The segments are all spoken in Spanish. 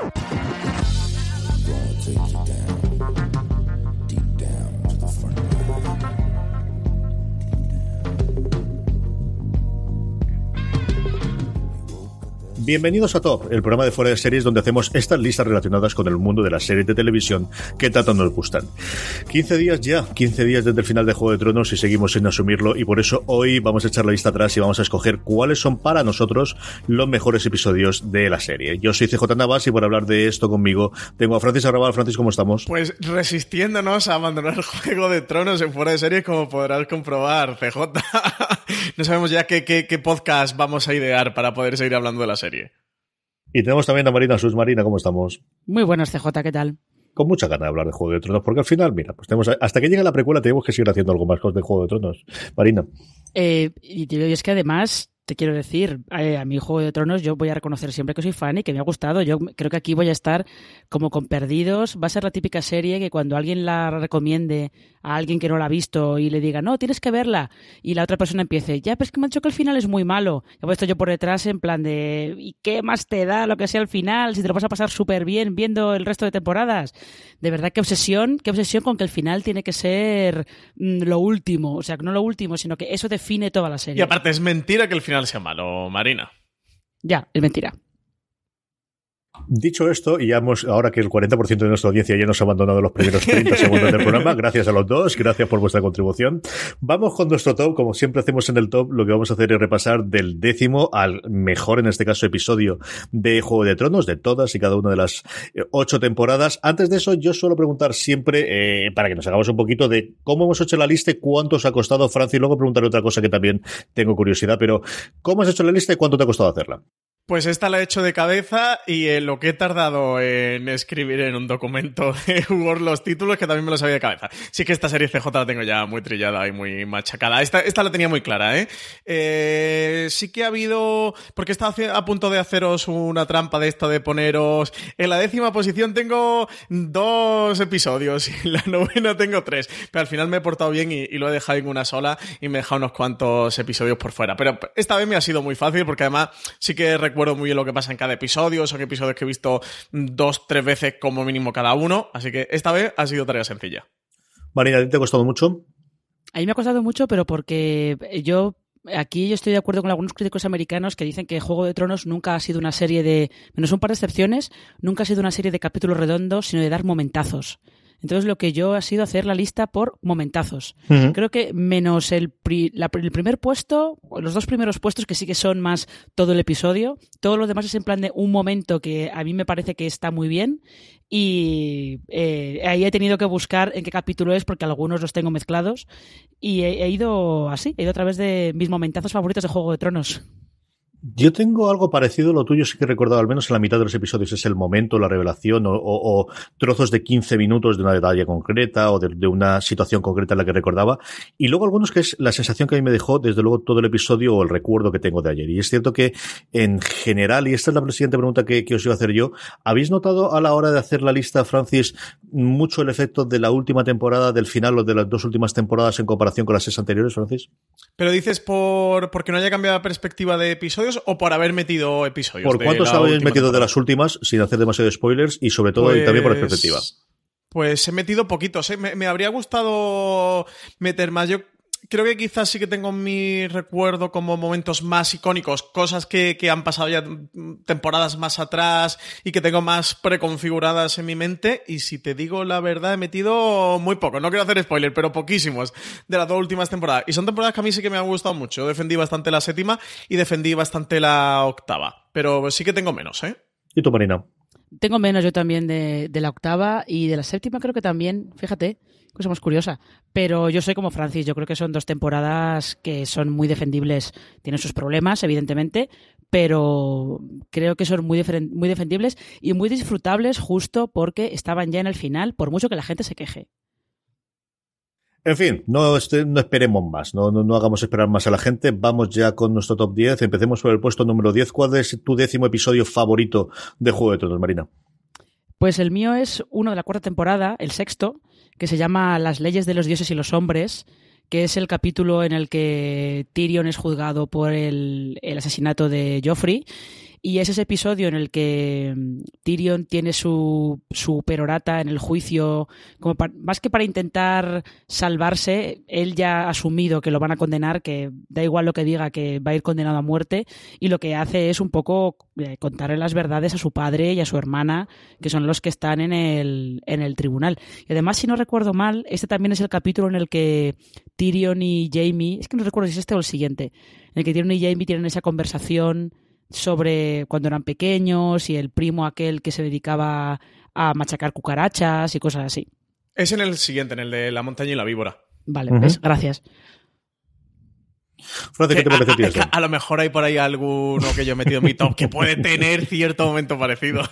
I'll take you down. Bienvenidos a Top, el programa de fuera de series donde hacemos estas listas relacionadas con el mundo de las series de televisión que tanto nos gustan. 15 días ya, 15 días desde el final de Juego de Tronos y seguimos sin asumirlo y por eso hoy vamos a echar la lista atrás y vamos a escoger cuáles son para nosotros los mejores episodios de la serie. Yo soy CJ Navas y por hablar de esto conmigo tengo a Francis Arrabal. Francis, ¿cómo estamos? Pues resistiéndonos a abandonar Juego de Tronos en fuera de series como podrás comprobar, CJ. no sabemos ya qué podcast vamos a idear para poder seguir hablando de la serie. Y tenemos también a Marina Sus. Marina, ¿cómo estamos? Muy buenas, CJ, ¿qué tal? Con mucha ganas de hablar de Juego de Tronos, porque al final, mira, pues tenemos, hasta que llegue la precuela tenemos que seguir haciendo algo más de Juego de Tronos. Marina. Eh, y es que además te quiero decir, eh, a mi Juego de Tronos yo voy a reconocer siempre que soy fan y que me ha gustado. Yo creo que aquí voy a estar como con perdidos. Va a ser la típica serie que cuando alguien la recomiende a alguien que no la ha visto y le diga, no, tienes que verla, y la otra persona empiece, ya, pero es que me han dicho que el final es muy malo. He puesto yo por detrás en plan de, ¿y qué más te da lo que sea el final? Si te lo vas a pasar súper bien viendo el resto de temporadas. De verdad, qué obsesión, qué obsesión con que el final tiene que ser mm, lo último. O sea, no lo último, sino que eso define toda la serie. Y aparte, es mentira que el final sea malo, Marina. Ya, es mentira. Dicho esto, y ya hemos, ahora que el 40% de nuestra audiencia ya nos ha abandonado los primeros 30 segundos del programa, gracias a los dos, gracias por vuestra contribución. Vamos con nuestro top, como siempre hacemos en el top, lo que vamos a hacer es repasar del décimo al mejor, en este caso, episodio de Juego de Tronos, de todas y cada una de las eh, ocho temporadas. Antes de eso, yo suelo preguntar siempre, eh, para que nos hagamos un poquito de cómo hemos hecho la lista y cuánto os ha costado, Francia, y luego preguntaré otra cosa que también tengo curiosidad, pero ¿cómo has hecho la lista y cuánto te ha costado hacerla? Pues esta la he hecho de cabeza y eh, lo que he tardado en escribir en un documento de Word los títulos, que también me los sabía de cabeza. Sí que esta serie CJ la tengo ya muy trillada y muy machacada. Esta, esta la tenía muy clara, ¿eh? ¿eh? Sí que ha habido... Porque estaba a punto de haceros una trampa de esto de poneros... En la décima posición tengo dos episodios y en la novena tengo tres. Pero al final me he portado bien y, y lo he dejado en una sola y me he dejado unos cuantos episodios por fuera. Pero esta vez me ha sido muy fácil porque además sí que recuerdo recuerdo muy bien lo que pasa en cada episodio, son episodios que he visto dos, tres veces como mínimo cada uno, así que esta vez ha sido tarea sencilla. Marina, ¿te ha costado mucho? A mí me ha costado mucho, pero porque yo aquí yo estoy de acuerdo con algunos críticos americanos que dicen que Juego de Tronos nunca ha sido una serie de, menos un par de excepciones, nunca ha sido una serie de capítulos redondos, sino de dar momentazos. Entonces lo que yo ha sido hacer la lista por momentazos. Creo que menos el, el primer puesto, los dos primeros puestos que sí que son más todo el episodio, todo lo demás es en plan de un momento que a mí me parece que está muy bien y eh, ahí he tenido que buscar en qué capítulo es porque algunos los tengo mezclados y he, he ido así, he ido a través de mis momentazos favoritos de Juego de Tronos. Yo tengo algo parecido, lo tuyo sí que he recordado, al menos en la mitad de los episodios, es el momento, la revelación o, o, trozos de 15 minutos de una detalle concreta o de, una situación concreta en la que recordaba. Y luego algunos que es la sensación que a mí me dejó, desde luego, todo el episodio o el recuerdo que tengo de ayer. Y es cierto que, en general, y esta es la siguiente pregunta que, que os iba a hacer yo, ¿habéis notado a la hora de hacer la lista, Francis, mucho el efecto de la última temporada, del final o de las dos últimas temporadas en comparación con las seis anteriores, Francis? Pero dices por porque no haya cambiado la perspectiva de episodios o por haber metido episodios? ¿Por cuántos habéis metido de las últimas sin hacer demasiados spoilers y sobre todo pues... también por perspectiva? Pues he metido poquitos. ¿eh? Me, me, habría gustado meter más. Yo creo que quizás sí que tengo mi recuerdo como momentos más icónicos, cosas que, que, han pasado ya temporadas más atrás y que tengo más preconfiguradas en mi mente. Y si te digo la verdad, he metido muy poco. No quiero hacer spoiler, pero poquísimos de las dos últimas temporadas. Y son temporadas que a mí sí que me han gustado mucho. Defendí bastante la séptima y defendí bastante la octava pero sí que tengo menos, ¿eh? ¿Y tú, Marina? Tengo menos yo también de, de, la octava y de la séptima creo que también, fíjate, más curiosa. Pero yo soy como Francis, yo creo que son dos temporadas que son muy defendibles. Tienen sus problemas, evidentemente, pero creo que son muy, muy defendibles y muy disfrutables justo porque estaban ya en el final, por mucho que la gente se queje. En fin, no, no esperemos más, no, no, hagamos esperar más a la gente. Vamos ya con nuestro top 10. Empecemos por el puesto número 10. ¿Cuál es tu décimo episodio favorito de Juego de Tronos, Marina? Pues el mío es uno de la cuarta temporada, el sexto, que se llama Las leyes de los dioses y los hombres, que es el capítulo en el que Tyrion es juzgado por el, el asesinato de Joffrey y es ese episodio en el que mm, Tyrion tiene su, su perorata en el juicio, como más que para intentar salvarse, él ya ha asumido que lo van a condenar, que da igual lo que diga, que va a ir condenado a muerte, y lo que hace es un poco eh, contarle las verdades a su padre y a su hermana, que son los que están en el, en el tribunal. Y además, si no recuerdo mal, este también es el capítulo en el que Tyrion y Jamie, es que no recuerdo si es este o el siguiente, en el que Tyrion y Jamie tienen esa conversación sobre cuando eran pequeños y el primo aquel que se dedicaba a machacar cucarachas y cosas así. Es en el siguiente, en el de la montaña y la víbora. Vale, gracias. ¿qué te parece a, a, lo mejor hay por ahí alguno que yo he metido en mi top que puede tener cierto momento parecido.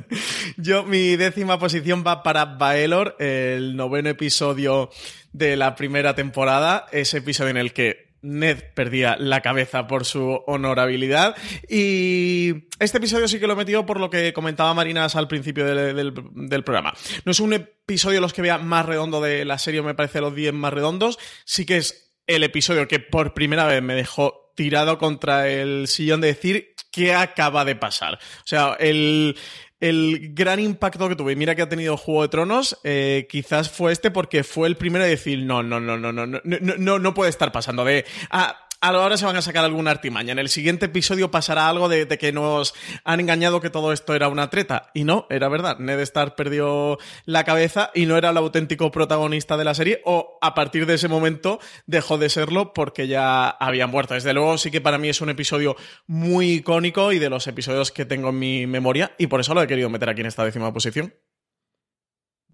yo, mi décima posición va para Baelor, el noveno episodio de la primera temporada, ese episodio en el que Ned perdía la cabeza por su honorabilidad. Y este episodio sí que lo he metido por lo que comentaba Marinas al principio del, programa. No es un episodio los que vea más redondo de la serie, me parece los 10 más redondos. Sí que es el episodio que por primera vez me dejó tirado contra el sillón de decir qué acaba de pasar. O sea, el, el gran impacto que tuve, mira que ha tenido Juego de Tronos, eh, quizás fue este porque fue el primero de decir, no, no, no, no, no, no, no, no puede estar pasando de, ah, ahora se van a sacar alguna artimaña. En el siguiente episodio pasará algo de, que nos han engañado que todo esto era una treta. Y no, era verdad. Ned Stark perdió la cabeza y no era el auténtico protagonista de la serie. O a partir de ese momento dejó de serlo porque ya había muerto. Desde luego, sí que para mí es un episodio muy icónico y de los episodios que tengo en mi memoria. Y por eso lo he querido meter aquí en esta décima posición.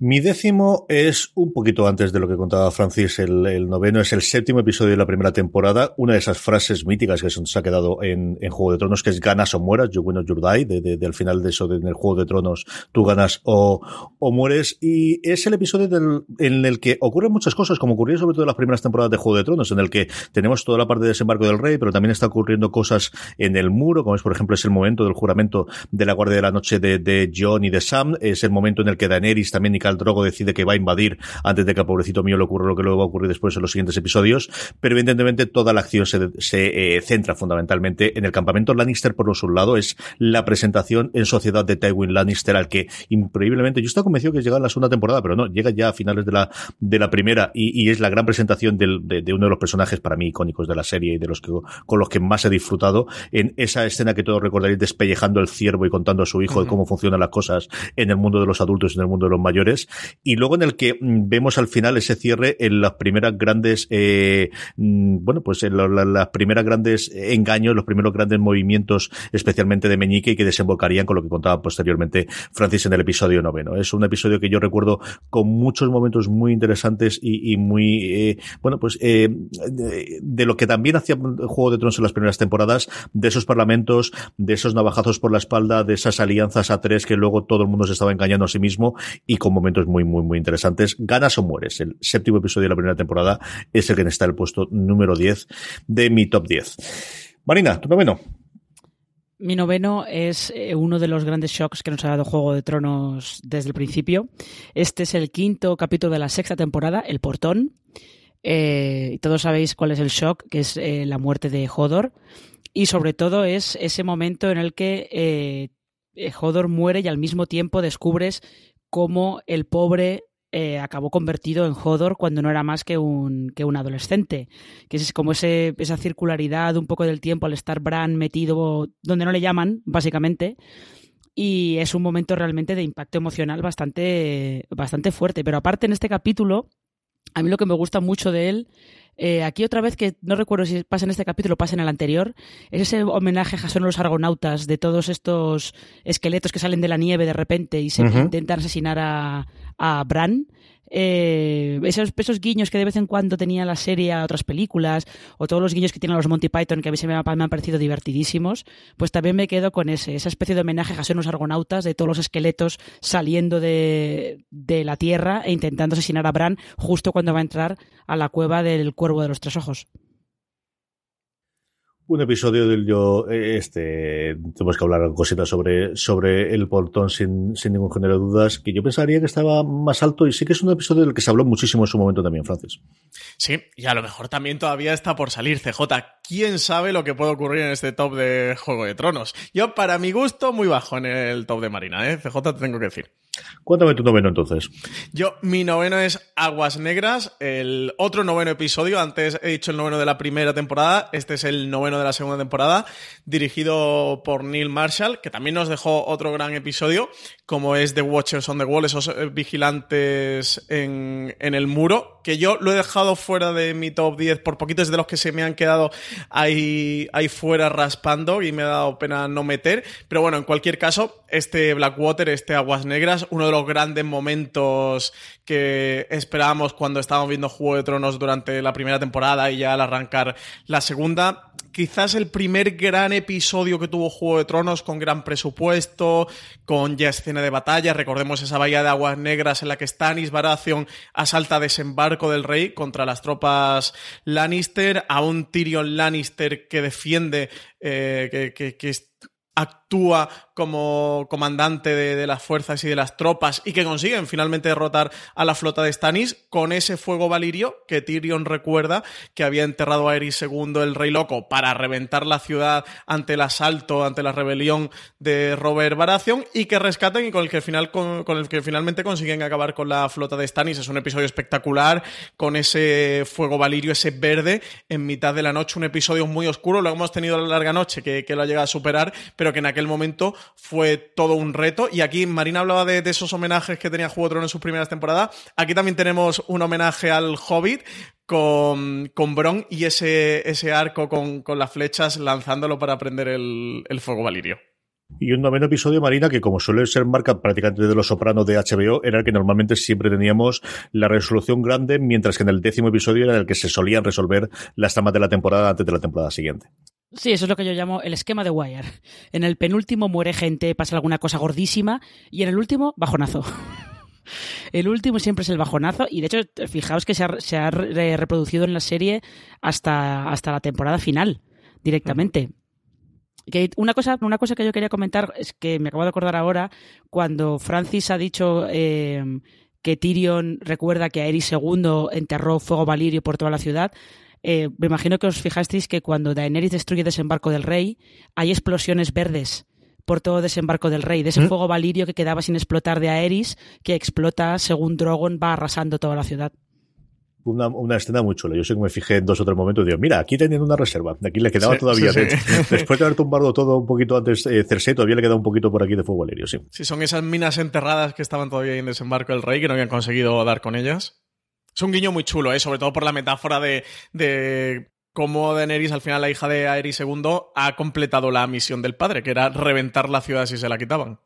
Mi décimo es un poquito antes de lo que contaba Francis, el, noveno. Es el séptimo episodio de la primera temporada, una de esas frases míticas que se ha quedado en, Juego de Tronos, que es ganas o mueras, you win or you die, de, al final de eso, de, en el Juego de Tronos, tú ganas o, o mueres, y es el episodio del, en el que ocurren muchas cosas, como ocurrió sobre todo en las primeras temporadas de Juego de Tronos, en el que tenemos toda la parte de desembarco del rey, pero también está ocurriendo cosas en el muro, como es por ejemplo es el momento del juramento de la Guardia de la Noche de, de John y de Sam, es el momento en el que Daenerys también y Khal Drogo decide que va a invadir antes de que al pobrecito mío le ocurra lo que luego va a ocurrir después en los siguientes episodios, pero evidentemente toda la acción se, se eh, centra fundamentalmente en el campamento Lannister por un lado, es la presentación en sociedad de Tywin Lannister al que increíblemente yo estaba convencido que llega en la segunda temporada, pero no, llega ya a finales de la, de la primera y, es la gran presentación de, uno de los personajes para mí icónicos de la serie y de los que con los que más he disfrutado en esa escena que todos recordaréis despellejando el ciervo y contando a su hijo de cómo funcionan las cosas en el mundo de los adultos y en el mundo de los mayores y luego en el que mm, vemos al final ese cierre en las primeras grandes, eh, mm, bueno, pues en las primeras grandes engaños, los primeros grandes movimientos, especialmente de Meñique, y que desembocarían con lo que contaba posteriormente Francis en el episodio noveno. Es un episodio que yo recuerdo con muchos momentos muy interesantes y, muy, eh, bueno, pues eh, de, lo que también hacía Juego de Tronos en las primeras temporadas, de esos parlamentos, de esos navajazos por la espalda, de esas alianzas a tres que luego todo el mundo se estaba engañando a sí mismo y con momentos muy, muy, muy interesantes. Ganas o mueres. El séptimo episodio de la primera temporada es el que está en el puesto número 10 de mi top 10. Marina, tu noveno. Mi noveno es eh, uno de los grandes shocks que nos ha dado Juego de Tronos desde el principio. Este es el quinto capítulo de la sexta temporada, El Portón. Eh, todos sabéis cuál es el shock, que es eh, la muerte de Hodor. Y sobre todo es ese momento en el que Hodor muere y al mismo tiempo descubres cómo el pobre eh, acabó convertido en Hodor cuando no era más que un, que un adolescente. Que es como ese, esa circularidad un poco del tiempo al estar Bran metido donde no le llaman, básicamente. Y es un momento realmente de impacto emocional bastante, bastante fuerte. Pero aparte en este capítulo, a mí lo que me gusta mucho de él Eh, aquí otra vez que no recuerdo si pasa en este capítulo o pasa en el anterior, es ese homenaje a Jason los argonautas de todos estos esqueletos que salen de la nieve de repente y se intentan asesinar a, a Bran eh, esos, esos guiños que de vez en cuando tenía la serie a otras películas, o todos los guiños que tienen los Monty Python, que a mí me, han parecido divertidísimos, pues también me quedo con ese, esa especie de homenaje a los argonautas, de todos los esqueletos saliendo de, de la Tierra e intentando asesinar a Bran justo cuando va a entrar a la cueva del Cuervo de los Tres Ojos un episodio del yo, eh, este, tenemos que hablar cositas sobre, sobre el portón sin, sin ningún género de dudas, que yo pensaría que estaba más alto y sí que es un episodio del que se habló muchísimo en su momento también, Francis. Sí, y a lo mejor también todavía está por salir CJ. ¿Quién sabe lo que puede ocurrir en este top de Juego de Tronos? Yo, para mi gusto, muy bajo en el top de Marina, ¿eh? CJ te tengo que decir. Cuéntame tu noveno entonces. Yo, mi noveno es Aguas Negras, el otro noveno episodio. Antes he dicho el noveno de la primera temporada, este es el noveno de la segunda temporada, dirigido por Neil Marshall, que también nos dejó otro gran episodio, como es The Watchers on the Wall, esos eh, vigilantes en, en el muro, que yo lo he dejado fuera de mi top 10 por poquitos de los que se me han quedado ahí, ahí fuera raspando y me ha dado pena no meter. Pero bueno, en cualquier caso, este Blackwater, este Aguas Negras, uno de los grandes momentos que esperábamos cuando estábamos viendo Juego de Tronos durante la primera temporada y ya al arrancar la segunda. Quizás el primer gran episodio que tuvo Juego de Tronos con gran presupuesto, con ya escena de batalla. Recordemos esa bahía de aguas negras en la que Stannis Baratheon asalta desembarco del rey contra las tropas Lannister, a un Tyrion Lannister que defiende, eh, que, que, actúa como comandante de, las fuerzas y de las tropas y que consiguen finalmente derrotar a la flota de Stannis con ese fuego valirio que Tyrion recuerda que había enterrado a Eris II el rey loco para reventar la ciudad ante el asalto, ante la rebelión de Robert Baratheon y que rescatan y con el que, final, con, el que finalmente consiguen acabar con la flota de Stannis. Es un episodio espectacular con ese fuego valirio, ese verde en mitad de la noche, un episodio muy oscuro, lo hemos tenido la larga noche que, que lo ha llegado a superar, pero que en aquel momento fue todo un reto. Y aquí Marina hablaba de, esos homenajes que tenía Juego de Tronos en sus primeras temporadas. Aquí también tenemos un homenaje al Hobbit con, con Bron y ese, ese arco con, con las flechas lanzándolo para prender el, el fuego valirio. Y un noveno episodio, Marina, que como suele ser marca prácticamente de los sopranos de HBO, era el que normalmente siempre teníamos la resolución grande, mientras que en el décimo episodio era el que se solían resolver las tramas de la temporada antes de la temporada siguiente. Sí, eso es lo que yo llamo el esquema de Wire. En el penúltimo muere gente, pasa alguna cosa gordísima, y en el último, bajonazo. El último siempre es el bajonazo y de hecho fijaos que se ha, reproducido en la serie hasta, hasta la temporada final directamente. Que una cosa, una cosa que yo quería comentar es que me acabo de acordar ahora cuando Francis ha dicho eh, que Tyrion recuerda que Aerys II enterró fuego valirio por toda la ciudad. Eh, me imagino que os fijasteis que cuando Daenerys destruye Desembarco del Rey, hay explosiones verdes por todo Desembarco del Rey, de ese ¿Mm? fuego valirio que quedaba sin explotar de Aerys, que explota según Drogon va arrasando toda la ciudad. Una, una, escena muy chula. Yo sé que me fijé en dos o tres momentos y digo, mira, aquí tenían una reserva. Aquí le quedaba todavía. Después de haber tumbado todo un poquito antes eh, Cersei, todavía le queda un poquito por aquí de fuego valirio, sí. Sí, son esas minas enterradas que estaban todavía en desembarco del rey, que no habían conseguido dar con ellas. Es un guiño muy chulo, ¿eh? sobre todo por la metáfora de, de cómo Daenerys, al final la hija de Aerys II, ha completado la misión del padre, que era reventar la ciudad si se la quitaban.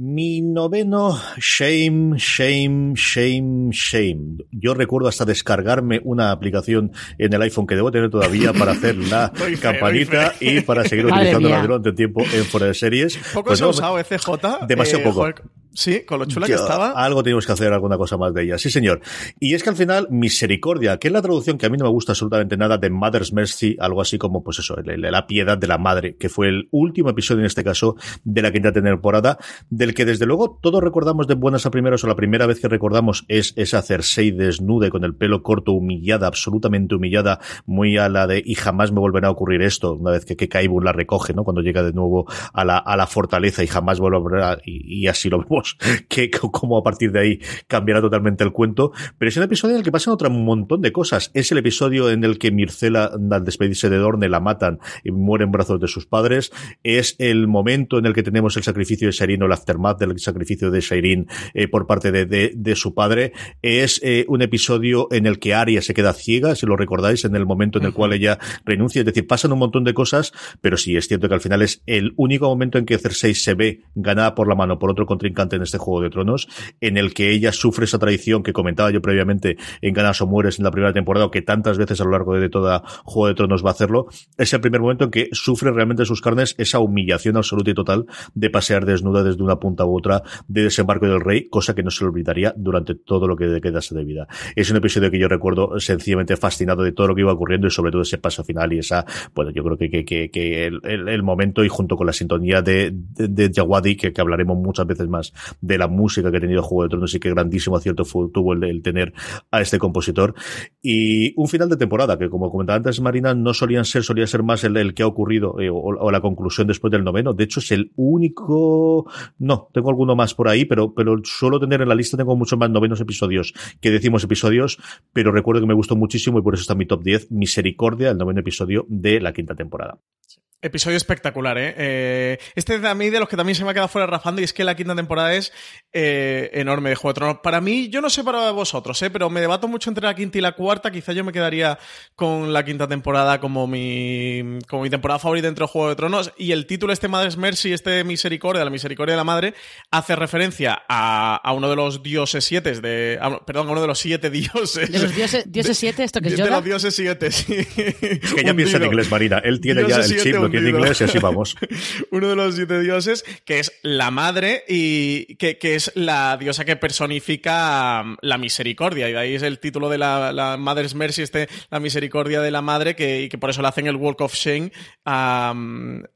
Mi noveno, shame, shame, shame, shame. Yo recuerdo hasta descargarme una aplicación en el iPhone que debo tener todavía para hacer la campanita y para seguir utilizando la durante tiempo en fuera de series. Poco pues se ha usado ECJ. Demasiado eh, poco. Sí, con lo chula que estaba. Algo tenemos que hacer, alguna cosa más de ella. Sí, señor. Y es que al final, Misericordia, que es la traducción que a mí no me gusta absolutamente nada de Mother's Mercy, algo así como, pues eso, la piedad de la madre, que fue el último episodio en este caso de la quinta temporada, del que desde luego todos recordamos de buenas a primeros, o la primera vez que recordamos es esa Cersei desnude con el pelo corto, humillada, absolutamente humillada, muy a la de y jamás me volverá a ocurrir esto, una vez que, que la recoge, ¿no? Cuando llega de nuevo a la, a la fortaleza y jamás volverá, y, y así lo vemos Que como a partir de ahí cambiará totalmente el cuento, pero es un episodio en el que pasan otro montón de cosas. Es el episodio en el que Mircela, al despedirse de Dorne, la matan y muere en brazos de sus padres. Es el momento en el que tenemos el sacrificio de Shairin o el aftermath del sacrificio de Shairin eh, por parte de, de, su padre. Es eh, un episodio en el que Arya se queda ciega, si lo recordáis, en el momento en el cual ella renuncia. Es decir, pasan un montón de cosas, pero sí es cierto que al final es el único momento en que Cersei se ve ganada por la mano por otro contrincante en este Juego de Tronos, en el que ella sufre esa traición que comentaba yo previamente en Ganas o Mueres en la primera temporada, o que tantas veces a lo largo de toda Juego de Tronos va a hacerlo. Es el primer momento en que sufre realmente sus carnes esa humillación absoluta y total de pasear desnuda desde una punta u otra de desembarco del rey, cosa que no se le olvidaría durante todo lo que quedase de vida. Es un episodio que yo recuerdo sencillamente fascinado de todo lo que iba ocurriendo y sobre todo ese paso final y esa, bueno, yo creo que, que, que, el, el, momento y junto con la sintonía de, de, de que, que, hablaremos muchas veces más de la música que ha tenido Juego de Tronos y que grandísimo acierto tuvo el, tener a este compositor. Y un final de temporada que, como comentaba antes Marina, no solían ser, solía ser más el, que ha ocurrido eh, o, o, la conclusión después del noveno. De hecho, es el único, no, tengo alguno más por ahí, pero, pero suelo tener en la lista, tengo muchos más novenos episodios que decimos episodios, pero recuerdo que me gustó muchísimo y por eso está en mi top 10, Misericordia, el noveno episodio de la quinta temporada. Episodio espectacular, ¿eh? ¿eh? Este es a mí de los que también se me ha quedado fuera rafando y es que la quinta temporada es eh, enorme de Juego de Tronos. Para mí, yo no sé para vosotros, ¿eh? Pero me debato mucho entre la quinta y la cuarta. Quizá yo me quedaría con la quinta temporada como mi, como mi temporada favorita dentro de Juego de Tronos. Y el título, este Madres Mercy, este Misericordia, la Misericordia de la Madre, hace referencia a, a uno de los dioses siete de... A, perdón, a uno de los siete dioses. ¿De los dioses, dioses siete? ¿Esto que es Yoda? De los dioses siete, sí. Es que ya piensa en inglés, Marina. Él tiene ya el chip, lo tiene en inglés y así vamos. Uno de los siete dioses, que es la madre y que, que, es la diosa que personifica la misericordia. Y de ahí es el título de la, la Mother's Mercy, este, la misericordia de la madre, que, y que por eso le hacen el Walk of Shame a,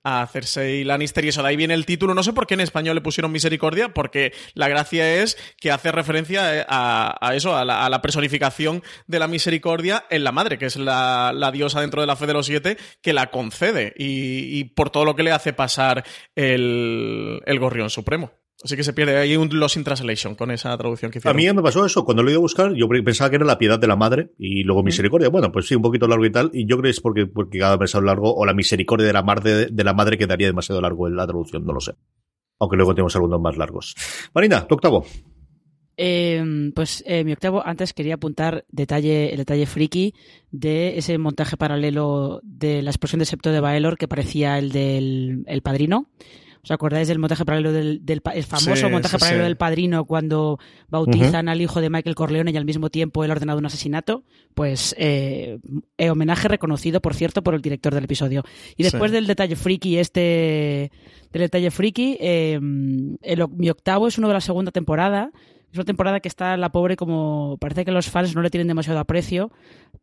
a Cersei Lannister. Y eso de ahí viene el título. No sé por qué en español le pusieron misericordia, porque la gracia es que hace referencia a, a eso, a la, a la, personificación de la misericordia en la madre, que es la, la diosa dentro de la fe de los siete que la concede. y, y por todo lo que le hace pasar el, el Gorrión Supremo. Así que se pierde ahí un Lost in Translation con esa traducción que hicieron. A mí me pasó eso. Cuando lo iba a buscar, yo pensaba que era la piedad de la madre y luego misericordia. Bueno, pues sí, un poquito largo y tal. Y yo creo que es porque, porque cada vez largo o la misericordia de la madre, de la madre quedaría demasiado largo en la traducción. No lo sé. Aunque luego tenemos algunos más largos. Marina, tu octavo. Eh, pues eh, mi octavo, antes quería apuntar detalle, el detalle friki de ese montaje paralelo de la explosión de septo de Baelor que parecía el del el padrino. ¿Os acordáis del montaje paralelo del, del el famoso sí, montaje sí, paralelo sí. del padrino cuando bautizan uh -huh. al hijo de Michael Corleone y al mismo tiempo él ordenado un asesinato? Pues eh, homenaje reconocido, por cierto, por el director del episodio. Y después del detalle friki, este del detalle friki, eh, el, mi octavo es uno de la segunda temporada. Es una temporada que está la pobre como parece que los fans no le tienen demasiado aprecio,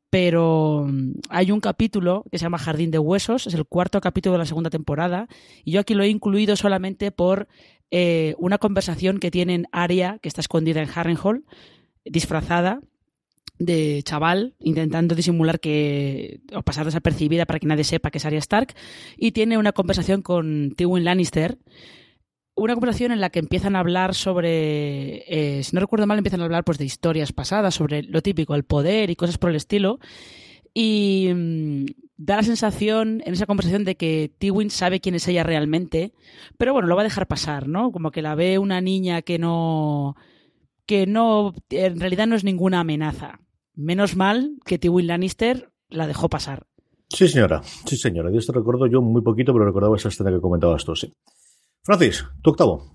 pero hay un capítulo que se llama Jardín de Huesos, es el cuarto capítulo de la segunda temporada, y yo aquí lo he incluido solamente por eh, una conversación que tienen Aria, que está escondida en Harrenhal, disfrazada de chaval, intentando disimular que o pasar desapercibida para que nadie sepa que es Arya Stark, y tiene una conversación con Tywin Lannister, una conversación en la que empiezan a hablar sobre, eh, si no recuerdo mal, empiezan a hablar pues de historias pasadas, sobre lo típico, el poder y cosas por el estilo. Y mmm, da la sensación en esa conversación de que Tywin sabe quién es ella realmente, pero bueno, lo va a dejar pasar, ¿no? Como que la ve una niña que no, que no, en realidad no es ninguna amenaza. Menos mal que Tywin Lannister la dejó pasar. Sí, señora. Sí, señora. De esto recuerdo yo muy poquito, pero recordaba esa escena que comentabas tú, sí. Francis, tu octavo.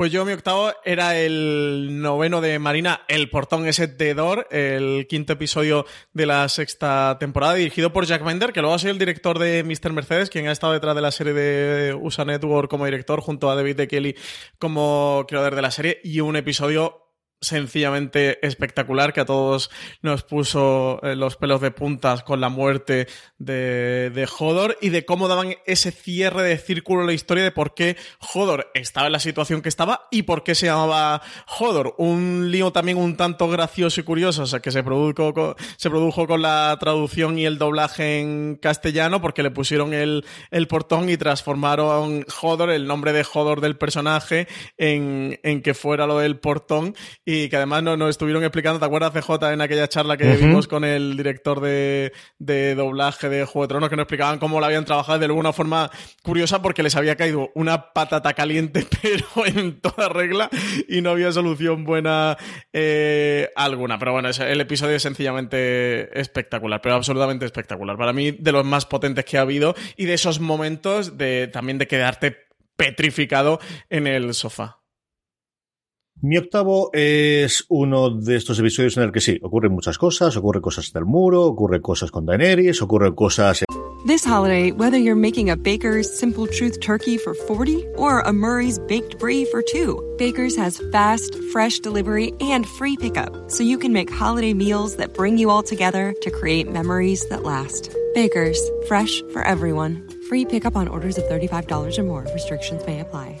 Pues yo mi octavo era el noveno de Marina, El portón ese de Dor, el quinto episodio de la sexta temporada, dirigido por Jack Bender, que luego ha sido el director de Mr. Mercedes, quien ha estado detrás de la serie de USA Network como director, junto a David de Kelly como creador de la serie, y un episodio sencillamente espectacular que a todos nos puso eh, los pelos de puntas con la muerte de, de y de cómo daban ese cierre de círculo en la historia de por qué Hodor estaba en la situación que estaba y por qué se llamaba Hodor. Un lío también un tanto gracioso y curioso, o sea, que se produjo, se produjo con la traducción y el doblaje en castellano porque le pusieron el, el portón y transformaron Hodor, el nombre de Hodor del personaje, en, en que fuera lo del portón que además nos, nos estuvieron explicando, ¿te acuerdas CJ en aquella charla que vimos con el director de, de, doblaje de Juego de Tronos que nos explicaban cómo lo habían trabajado de alguna forma curiosa porque les había caído una patata caliente pero en toda regla y no había solución buena eh, alguna. Pero bueno, el episodio es sencillamente espectacular, pero absolutamente espectacular. Para mí de los más potentes que ha habido y de esos momentos de también de quedarte petrificado en el sofá. Mi octavo es uno de estos episodios en el que sí, ocurren muchas cosas, ocurren cosas del muro, ocurren cosas con Daenerys, ocurren cosas... This holiday, whether you're making a Baker's Simple Truth turkey for 40 or a Murray's Baked Brie for 2, Baker's has fast, fresh delivery and free pickup, so you can make holiday meals that bring you all together to create memories that last. Baker's, fresh for everyone. Free pickup on orders of $35 or more. Restrictions may apply.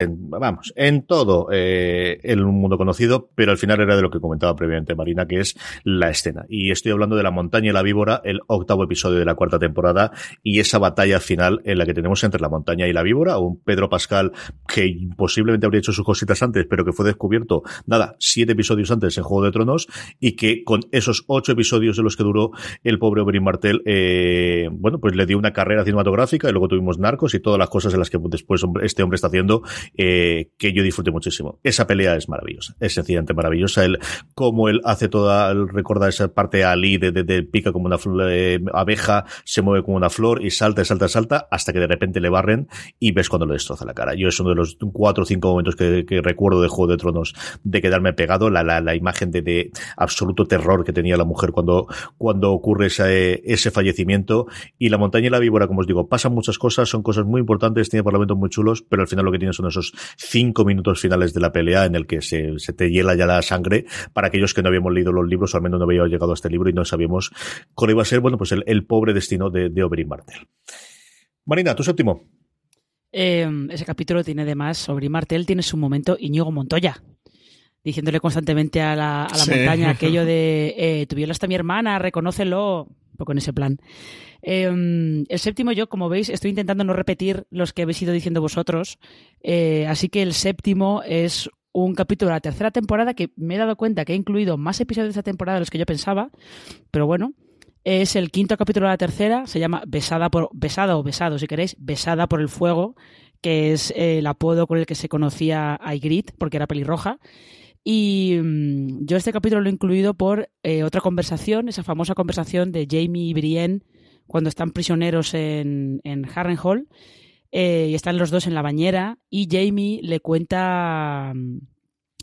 en, vamos, en todo eh, el mundo conocido, pero al final era de lo que comentaba previamente Marina, que es la escena. Y estoy hablando de La montaña y la víbora, el octavo episodio de la cuarta temporada, y esa batalla final en la que tenemos entre la montaña y la víbora, un Pedro Pascal que posiblemente habría hecho sus cositas antes, pero que fue descubierto, nada, siete episodios antes en Juego de Tronos, y que con esos ocho episodios de los que duró el pobre Oberyn Martel, eh, bueno, pues le dio una carrera cinematográfica, y luego tuvimos Narcos y todas las cosas en las que después este hombre está haciendo eh, que yo disfruté muchísimo. Esa pelea es maravillosa, es sencillamente maravillosa. El, cómo él hace toda, recuerda esa parte a Ali de, de, pica como una eh, abeja, se mueve como una flor y salta, salta, salta, hasta que de repente le barren y ves cuando le destroza la cara. Yo es uno de los cuatro o cinco momentos que, que recuerdo de Juego de Tronos de quedarme pegado, la, la, la imagen de, de, absoluto terror que tenía la mujer cuando, cuando ocurre ese, ese fallecimiento. Y la montaña y la víbora, como os digo, pasan muchas cosas, son cosas muy importantes, tiene parlamentos muy chulos, pero al final lo que tiene son esos cinco minutos finales de la pelea en el que se, se te hiela ya la sangre para aquellos que no habíamos leído los libros o al menos no habíamos llegado a este libro y no sabíamos cuál iba a ser, bueno, pues el, el pobre destino de, de Oberyn Martel. Marina, tu séptimo. Eh, ese capítulo tiene además, Oberyn Martel tiene su momento Iñigo Montoya diciéndole constantemente a la, a la sí. montaña aquello de eh, tu violaste a mi hermana, reconócelo, poco en ese plan. Eh, el séptimo, yo, como veis, estoy intentando no repetir los que habéis ido diciendo vosotros, eh, así que el séptimo es un capítulo de la tercera temporada que me he dado cuenta que he incluido más episodios de esta temporada de los que yo pensaba, pero bueno, es el quinto capítulo de la tercera, se llama Besada por o Besado, si queréis, Besada por el fuego, que es el apodo con el que se conocía a Ygritte, porque era pelirroja. Y mmm, yo este capítulo lo he incluido por eh, otra conversación, esa famosa conversación de Jamie y Brienne cuando están prisioneros en, en Harrenhal eh, y están los dos en la bañera y Jamie le cuenta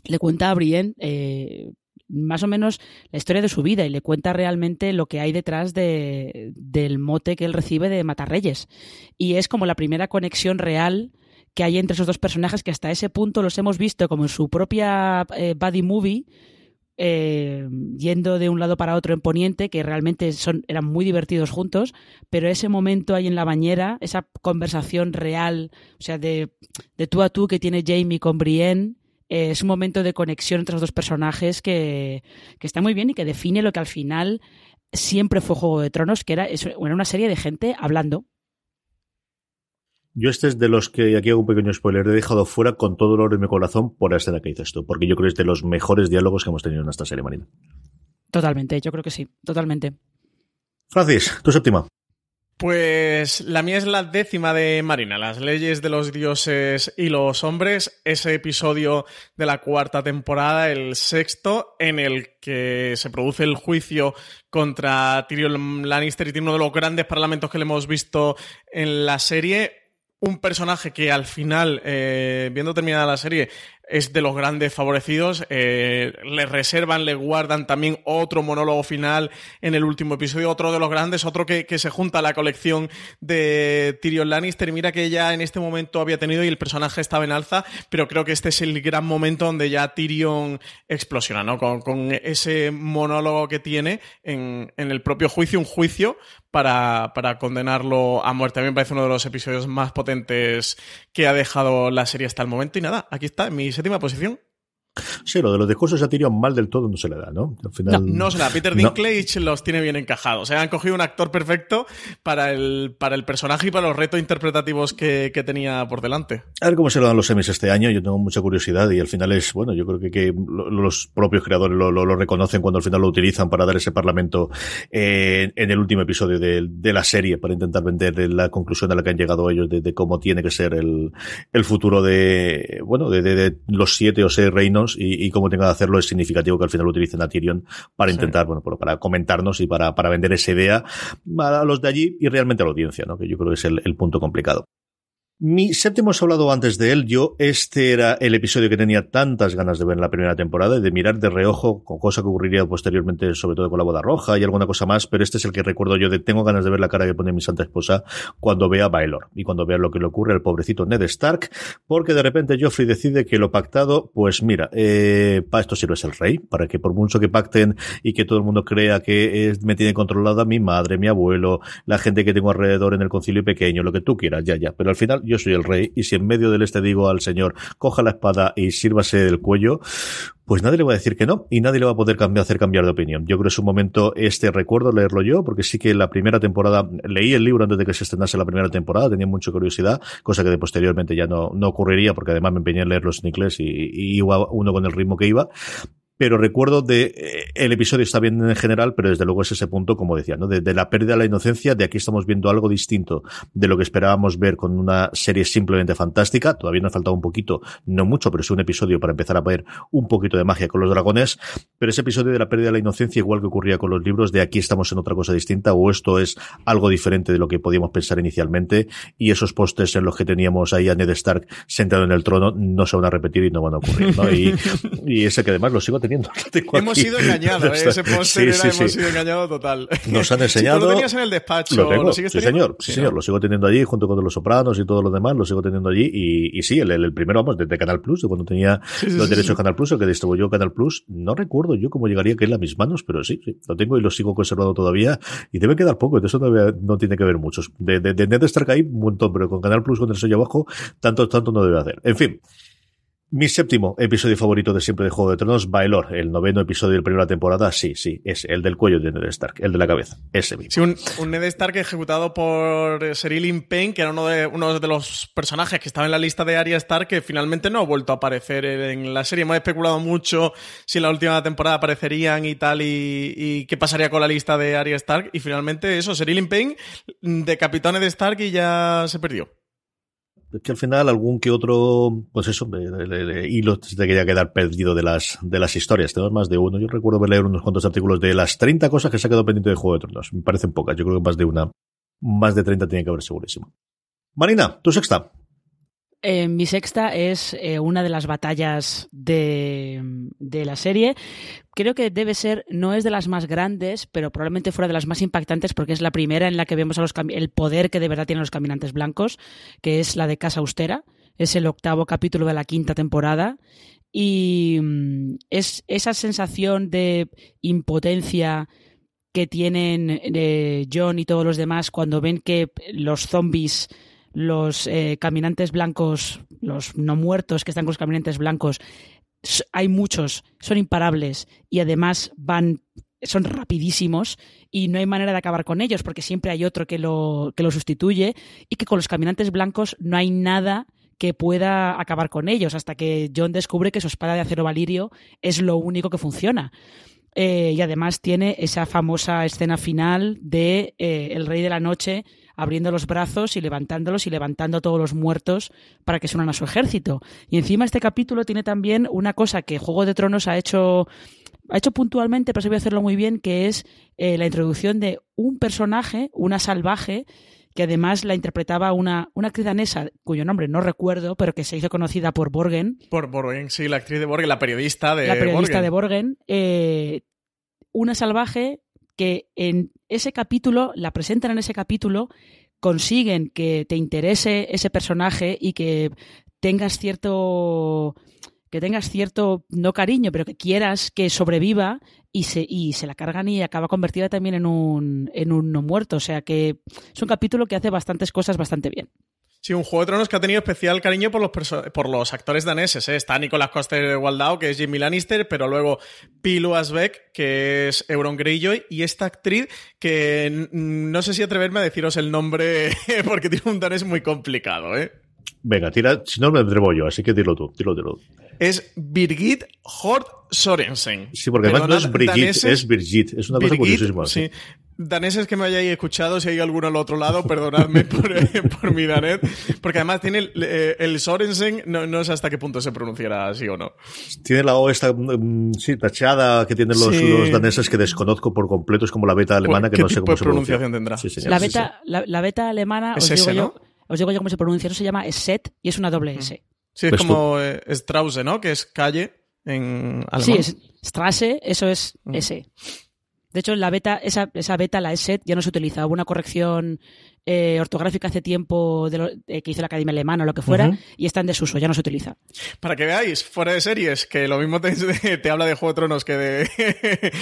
le cuenta a Brienne eh, más o menos la historia de su vida y le cuenta realmente lo que hay detrás de, del mote que él recibe de Matarreyes. Y es como la primera conexión real que hay entre esos dos personajes que hasta ese punto los hemos visto como en su propia eh, buddy movie, eh, yendo de un lado para otro en Poniente, que realmente son, eran muy divertidos juntos, pero ese momento ahí en la bañera, esa conversación real, o sea, de, de tú a tú que tiene Jamie con Brienne, eh, es un momento de conexión entre los dos personajes que, que está muy bien y que define lo que al final siempre fue Juego de Tronos, que era, era una serie de gente hablando, yo este es de los que, aquí hago un pequeño spoiler, he dejado fuera con todo el oro de mi corazón por la escena que dices tú, porque yo creo que es de los mejores diálogos que hemos tenido en esta serie, Marina. Totalmente, yo creo que sí, totalmente. Francis, tu séptima. Pues la mía es la décima de Marina, las leyes de los dioses y los hombres, ese episodio de la cuarta temporada, el sexto, en el que se produce el juicio contra Tyrion Lannister y tiene uno de los grandes parlamentos que le hemos visto en la serie. Un personaje que al final, eh, viendo terminada la serie, es de los grandes favorecidos. Eh, le reservan, le guardan también otro monólogo final en el último episodio, otro de los grandes, otro que, se junta a la colección de Tyrion Lannister. Mira que ya en este momento había tenido y el personaje estaba en alza, pero creo que este es el gran momento donde ya Tyrion explosiona, ¿no? Con, ese monólogo que tiene en, en, el propio juicio, un juicio para, para condenarlo a muerte. A mí me parece uno de los episodios más potentes que ha dejado la serie hasta el momento. Y nada, aquí está, mis séptima posición. Sí, lo de los discursos a Tyrion mal del todo no se le da, ¿no? Al final, no, se le da. Peter Dinklage los tiene bien encajados. O sea, han cogido un actor perfecto para el, para el personaje y para los retos interpretativos que, tenía por delante. A ver cómo se lo dan los semis este año. Yo tengo mucha curiosidad y al final es, bueno, yo creo que, que los propios creadores lo, lo, reconocen cuando al final lo utilizan para dar ese parlamento eh, en el último episodio de, de, la serie para intentar vender la conclusión a la que han llegado ellos de, cómo tiene que ser el, el futuro de, bueno, de, de los siete o seis reinos y, cómo tenga que hacerlo es significativo que al final lo utilicen a Tyrion para intentar, bueno, para comentarnos y para, para vender esa idea a los de allí y realmente a la audiencia, ¿no? Que yo creo que es el punto complicado. Mi séptimo hemos hablado antes de él. Yo, este era el episodio que tenía tantas ganas de ver en la primera temporada y de mirar de reojo, con cosa que ocurriría posteriormente, sobre todo con la boda roja y alguna cosa más, pero este es el que recuerdo yo de tengo ganas de ver la cara que pone mi santa esposa cuando vea a Baelor y cuando vea lo que le ocurre al pobrecito Ned Stark, porque de repente Joffrey decide que lo pactado, pues mira, eh, para esto sirve el rey, para que por mucho que pacten y que todo el mundo crea que me tiene controlada mi madre, mi abuelo, la gente que tengo alrededor en el concilio pequeño, lo que tú quieras, ya, ya, pero al final yo soy el rey, y si en medio del este digo al señor, coja la espada y sírvase del cuello, pues nadie le va a decir que no, y nadie le va a poder hacer cambiar de opinión. Yo creo que es un momento, este recuerdo leerlo yo, porque sí que la primera temporada, leí el libro antes de que se estrenase la primera temporada, tenía mucha curiosidad, cosa que de posteriormente ya no, no ocurriría, porque además me empeñé en leerlos en inglés y, y iba uno con el ritmo que iba, pero recuerdo de eh, el episodio está bien en general, pero desde luego es ese punto, como decía, ¿no? De, la pérdida de la inocencia, de aquí estamos viendo algo distinto de lo que esperábamos ver con una serie simplemente fantástica. Todavía nos faltado un poquito, no mucho, pero es un episodio para empezar a ver un poquito de magia con los dragones. Pero ese episodio de la pérdida de la inocencia, igual que ocurría con los libros, de aquí estamos en otra cosa distinta, o esto es algo diferente de lo que podíamos pensar inicialmente, y esos postes en los que teníamos ahí a Ned Stark sentado en el trono no se van a repetir y no van a ocurrir, ¿no? Y, y ese que además lo sigo hemos sido engañados, ¿eh? ese póster era, hemos sido engañados total. Nos han enseñado. lo tenías en el despacho, lo, sí, señor, sí, señor, lo sigo teniendo allí junto con los sopranos y todo lo demás, lo sigo teniendo allí. Y, y sí, el, el, primero, vamos, desde Canal Plus, de cuando tenía los derechos de Canal Plus, el que distribuyó Canal Plus, no recuerdo yo cómo llegaría que él a mis manos, pero sí, sí, lo tengo y lo sigo conservando todavía. Y debe quedar poco, de eso no, no tiene que ver muchos. De, de, de Net Stark hay un montón, pero con Canal Plus, con el sello abajo, tanto, tanto no debe hacer. En fin. Mi séptimo episodio favorito de siempre de Juego de Tronos, Baelor, el noveno episodio de la primera temporada, sí, sí, es el del cuello de Ned Stark, el de la cabeza, ese mismo. Sí, un, Ned Stark ejecutado por Cerilin Payne, que era uno de, uno de los personajes que estaba en la lista de Arya Stark, que finalmente no ha vuelto a aparecer en la serie. Hemos especulado mucho si en la última temporada aparecerían y tal, y, qué pasaría con la lista de Arya Stark, y finalmente eso, Cerilin Payne decapitó a Ned Stark y ya se perdió es que al final algún que otro, pues eso, hilo te quería quedar perdido de las, de las historias. Tenemos más de uno. Yo recuerdo leer unos cuantos artículos de las 30 cosas que se ha quedado pendiente de Juego de Tronos. Me parecen pocas. Yo creo que más de una, más de 30 tiene que haber segurísimo. Marina, tu sexta. Eh, mi sexta es eh, una de las batallas de, de, la serie. Creo que debe ser, no es de las más grandes, pero probablemente fuera de las más impactantes porque es la primera en la que vemos a los, el poder que de verdad tienen los caminantes blancos, que es la de Casa Austera. Es el octavo capítulo de la quinta temporada. Y mm, es esa sensación de impotencia que tienen eh, John y todos los demás cuando ven que los zombies los eh, caminantes blancos, los no muertos que están con los caminantes blancos, hay muchos, son imparables y además van son rapidísimos y no hay manera de acabar con ellos porque siempre hay otro que lo, que lo sustituye y que con los caminantes blancos no hay nada que pueda acabar con ellos hasta que John descubre que su espada de acero valirio es lo único que funciona. eh, y además tiene esa famosa escena final de eh, el Rey de la Noche abriendo los brazos y levantándolos y levantando a todos los muertos para que se unan a su ejército. Y encima este capítulo tiene también una cosa que Juego de Tronos ha hecho ha hecho puntualmente, pero se voy a hacerlo muy bien, que es la introducción de un personaje, una salvaje, que además la interpretaba una, una actriz danesa, cuyo nombre no recuerdo, pero que se hizo conocida por Borgen. Por Borgen, sí, la actriz de Borgen, la periodista de La periodista Borgen. de Borgen. eh, una salvaje que en ese capítulo, la presentan en ese capítulo, consiguen que te interese ese personaje y que tengas cierto que tengas cierto, no cariño, pero que quieras que sobreviva y se, y se la cargan y acaba convertida también en un, en un no muerto. O sea que es un capítulo que hace bastantes cosas bastante bien. Sí, un Juego de Tronos que ha tenido especial cariño por los, por los actores daneses. ¿eh? Está Nicolas Coster-Waldau, que es Jimmy Lannister, pero luego Pilu Asbeck, que es Euron Greyjoy, y esta actriz que no sé si atreverme a deciros el nombre porque tiene un danés muy complicado. ¿eh? Venga, tira, si no me atrevo yo, así que dilo tú, dilo, dilo. Es Birgit Hort Sorensen. Sí, porque además no es Brigitte, daneses- es Brigitte. Es una cosa Birgit, curiosísima. sí. Daneses que me hayáis escuchado, si hay alguno al otro lado, perdonadme por, por mi danés, porque además tiene el, eh, el Sorensen, no, no sé hasta qué punto se pronunciará así o no. Tiene la O esta mm, sí, tachada que tienen los, Sí. los daneses que desconozco por completo, es como la beta alemana que ¿Qué no sé cómo se pronuncia. pronunciación tendrá? Sí, señor, La sí, beta, la, la beta alemana, Es os digo, ese, yo, ¿no? os digo yo cómo se pronuncia, no se llama Set y es una doble S. Sí, es Pues como eh, Strause, ¿no? Que es calle en alemán. Sí, es Strasse, eso es Mm. De hecho, la beta, esa, esa beta, la ESET, ya no se utiliza. Hubo una corrección eh, ortográfica hace tiempo de lo- eh, que hizo la Academia Alemana o lo que fuera, Ujú. y está en desuso, ya no se utiliza. Para que veáis, fuera de series, que lo mismo te, te habla de Juego de Tronos que de,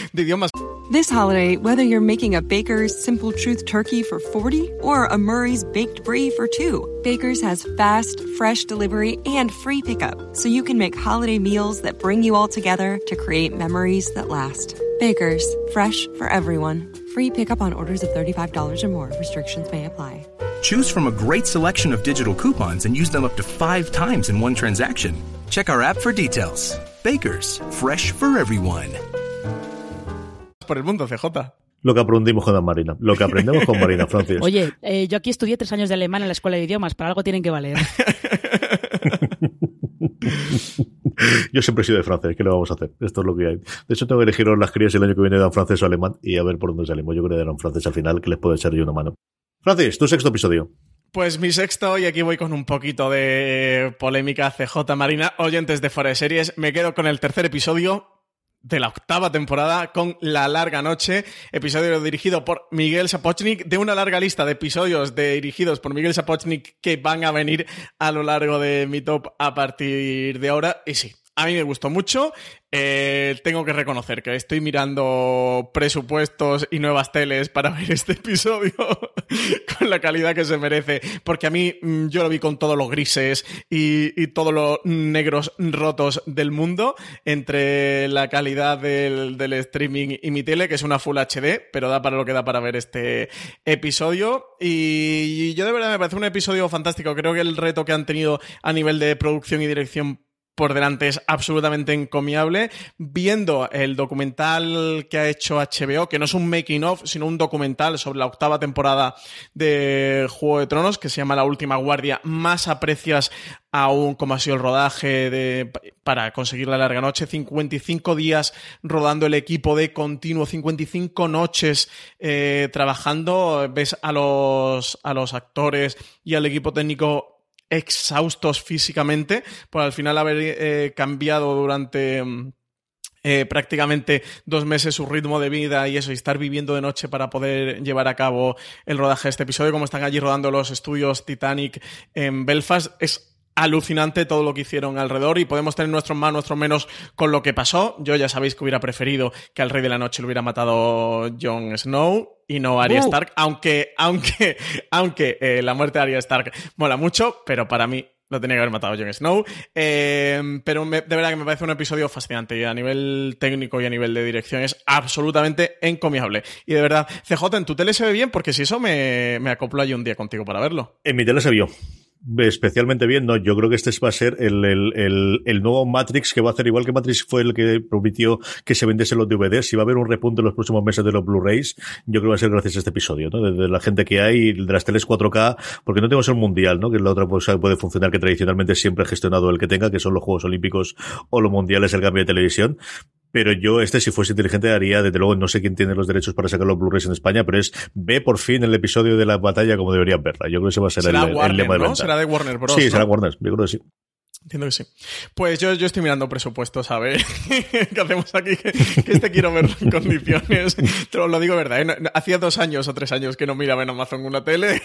de idiomas. This holiday, whether you're making a Baker's Simple Truth turkey for 40 or a Murray's Baked Brie for 2, Baker's has fast, fresh delivery and free pickup, so you can make holiday meals that bring you all together to create memories that last. Baker's, fresh for everyone. Free pickup on orders of $35 or more. Restrictions may apply. Choose from a great selection of digital coupons and use them up to five times in one transaction. Check our app for details. Bakers, fresh for everyone. Por el mundo, CJ. Lo que aprendimos con Marina. Lo que aprendemos con Marina, Francis. Oye, eh, yo aquí estudié tres años de alemán en la escuela de idiomas, para algo tienen que valer. Yo siempre he sido de francés, ¿qué le vamos a hacer? Esto es lo que hay. De hecho, tengo que elegir las crías el año que viene dan francés o alemán y a ver por dónde salimos. Yo creo que darán francés al final, que les puede echar yo una mano. Francis, tu sexto episodio. Pues mi sexto, y aquí voy con un poquito de polémica CJ Marina, oyentes de Fuera de Series, me quedo con el tercer episodio de la octava temporada con La Larga Noche, episodio dirigido por Miguel Sapochnik, de una larga lista de episodios dirigidos por Miguel Sapochnik que van a venir a lo largo de mi top a partir de ahora. Y sí, a mí me gustó mucho. Eh, tengo que reconocer que estoy mirando presupuestos y nuevas teles para ver este episodio con la calidad que se merece, porque a mí mm, yo lo vi con todos los grises y, todos los negros rotos del mundo, entre la calidad del streaming y mi tele, que es una Full HD, pero da para lo que da para ver este episodio. Y yo de verdad me parece un episodio fantástico. Creo que el reto que han tenido a nivel de producción y dirección por delante es absolutamente encomiable. Viendo el documental que ha hecho HBO, que no es un making of, sino un documental sobre la octava temporada de Juego de Tronos, que se llama La Última Guardia, más aprecias aún cómo ha sido el rodaje de, para conseguir la larga noche. 55 días rodando el equipo de continuo, 55 noches eh, trabajando. Ves a los, a los actores y al equipo técnico exhaustos físicamente por al final haber eh, cambiado durante mm, eh, prácticamente dos meses su ritmo de vida y eso, y estar viviendo de noche para poder llevar a cabo el rodaje de este episodio, como están allí rodando los estudios Titanic en Belfast, es alucinante todo lo que hicieron alrededor y podemos tener nuestros más, nuestros menos con lo que pasó. Yo ya sabéis que hubiera preferido que al Rey de la Noche lo hubiera matado Jon Snow y no Arya Uh. Stark, aunque, aunque, aunque eh, la muerte de Arya Stark mola mucho, pero para mí lo tenía que haber matado Jon Snow. Eh, pero me- de verdad que me parece un episodio fascinante y a nivel técnico y a nivel de dirección es absolutamente encomiable. Y de verdad, CJ, en tu tele se ve bien porque si eso me, me acoplo allí un día contigo para verlo. En mi tele se vio. Especialmente bien, no, yo creo que este va a ser el, el, el, nuevo Matrix que va a hacer igual que Matrix fue el que prometió que se vendiese los DVDs. Si va a haber un repunte en los próximos meses de los Blu-rays, yo creo que va a ser gracias a este episodio, ¿no? De, la gente que hay, de las teles 4K, porque no tenemos el mundial, ¿no? Que es la otra cosa que puede funcionar que tradicionalmente siempre ha gestionado el que tenga, que son los Juegos Olímpicos o los mundiales, el cambio de televisión. Pero yo, este, si fuese inteligente, haría, desde luego, no sé quién tiene los derechos para sacar los Blu-rays en España, pero es ve por fin el episodio de la batalla como deberían verla. Yo creo que ese va a ser el, el, lema de ¿no? Será de Warner Bros. Sí, será Warner, yo creo que sí. Entiendo que sí. Pues yo, yo estoy mirando presupuestos a ver qué hacemos aquí, que, este quiero ver en condiciones. Te lo, digo verdad, ¿eh? hacía dos años o tres años que no miraba en Amazon una tele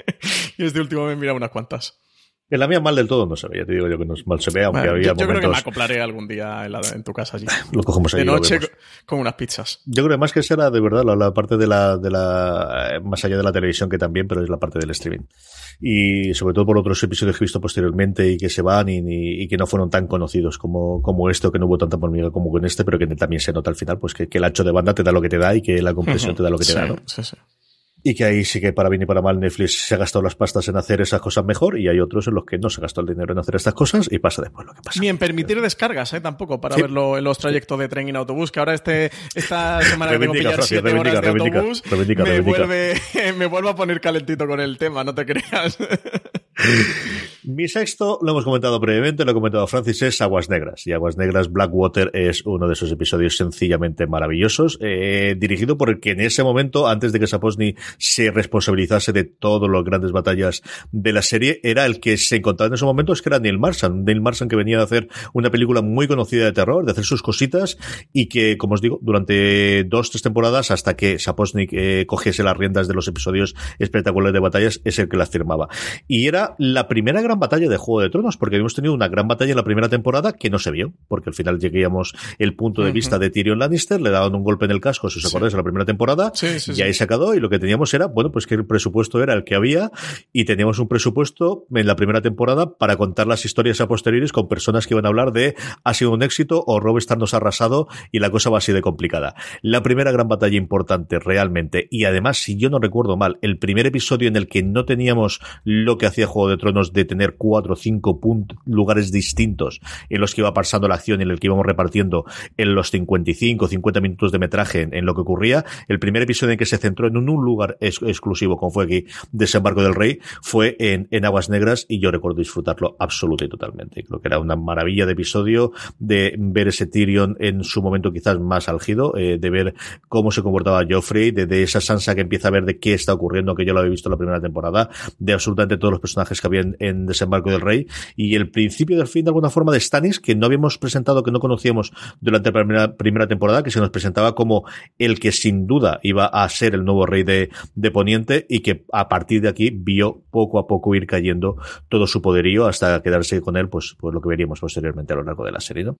y este último me mira unas cuantas. En la mía mal del todo no se ve, ya te digo yo que no mal se ve, aunque había yo, yo creo que me acoplaré algún día en, tu casa allí. lo cogemos ahí, De noche con unas pizzas. Yo creo que más que será de verdad la, parte de la, de la, eh, más allá de la televisión que también, pero es la parte del streaming. Y sobre todo por otros episodios que he visto posteriormente y que se van y, y, que no fueron tan conocidos como, como esto, que no hubo tanta polémica como con este, pero que también se nota al final, pues que, el ancho de banda te da lo que te da y que la compresión te da lo que te da, ¿no? Sí, sí y que ahí sí que para bien y para mal Netflix se ha gastado las pastas en hacer esas cosas mejor y hay otros en los que no se gastó el dinero en hacer estas cosas y pasa después lo que pasa. Ni en permitir descargas, ¿eh? Tampoco, para verlo en los trayectos de tren y en autobús, que ahora este, esta semana que tengo que pillar siete horas de autobús, me, vuelve, me vuelve a poner calentito con el tema, no te creas. Mi sexto, lo hemos comentado previamente, lo ha comentado Francis, es Aguas Negras. Y Aguas Negras Blackwater es uno de esos episodios sencillamente maravillosos, eh, dirigido por el que en ese momento, antes de que Saposny se responsabilizase de todas las grandes batallas de la serie, era el que se encontraba en ese momento, es que era Neil Marsan. Neil Marsan que venía de hacer una película muy conocida de terror, de hacer sus cositas, y que, como os digo, durante dos, tres temporadas, hasta que Saposnik eh, cogiese las riendas de los episodios espectaculares de batallas, es el que las firmaba. Y era la primera gran batalla de Juego de Tronos, porque habíamos tenido una gran batalla en la primera temporada que no se vio, porque al final lleguíamos el punto de vista de Tyrion Lannister, le daban un golpe en el casco, si os acordáis, en la primera temporada, y ahí se acabó, y lo que teníamos era, bueno, pues que el presupuesto era el que había, y teníamos un presupuesto en la primera temporada para contar las historias a posteriores con personas que iban a hablar de ha sido un éxito o Rob nos ha arrasado y la cosa va así de complicada. La primera gran batalla importante realmente, y además, si yo no recuerdo mal, el primer episodio en el que no teníamos lo que hacía Juego de Tronos de tener cuatro o cinco lugares distintos en los que iba pasando la acción y en el que íbamos repartiendo en los 55, 50 minutos de metraje en, lo que ocurría. El primer episodio en que se centró en un, lugar exclusivo, como fue aquí, Desembarco del Rey, fue en, en Aguas Negras y yo recuerdo disfrutarlo absoluto y totalmente. Creo que era una maravilla de episodio de ver ese Tyrion en su momento quizás más álgido, eh, de ver cómo se comportaba Joffrey, de, de, esa Sansa que empieza a ver de qué está ocurriendo, que yo lo había visto la primera temporada, de absolutamente todos los personajes que había en, Desembarco del Rey y el principio del fin de alguna forma de Stannis, que no habíamos presentado, que no conocíamos durante la primera, temporada, que se nos presentaba como el que sin duda iba a ser el nuevo rey de, de Poniente y que a partir de aquí vio poco a poco ir cayendo todo su poderío hasta quedarse con él, pues, pues lo que veríamos posteriormente a lo largo de la serie, ¿no?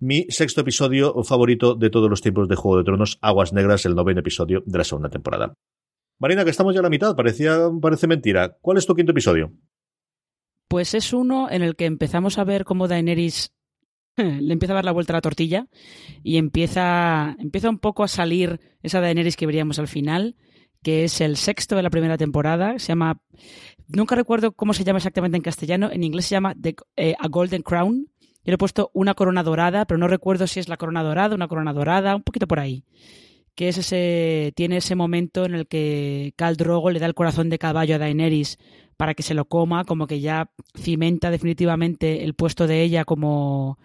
Mi sexto episodio favorito de todos los tiempos de Juego de Tronos, Aguas Negras, el noveno episodio de la segunda temporada. Marina, que estamos ya a la mitad, parecía, parece mentira. ¿Cuál es tu quinto episodio? Pues es uno en el que empezamos a ver cómo Daenerys le empieza a dar la vuelta a la tortilla y empieza, empieza un poco a salir esa Daenerys que veríamos al final, que es el sexto de la primera temporada. Se llama. Nunca recuerdo cómo se llama exactamente en castellano. En inglés se llama eh, A Golden Crown. Yo le he puesto una corona dorada, pero no recuerdo si es la corona dorada, una corona dorada, un poquito por ahí. Que es ese. Tiene ese momento en el que Khal Drogo le da el corazón de caballo a Daenerys para que se lo coma, como que ya cimenta definitivamente el puesto de ella como,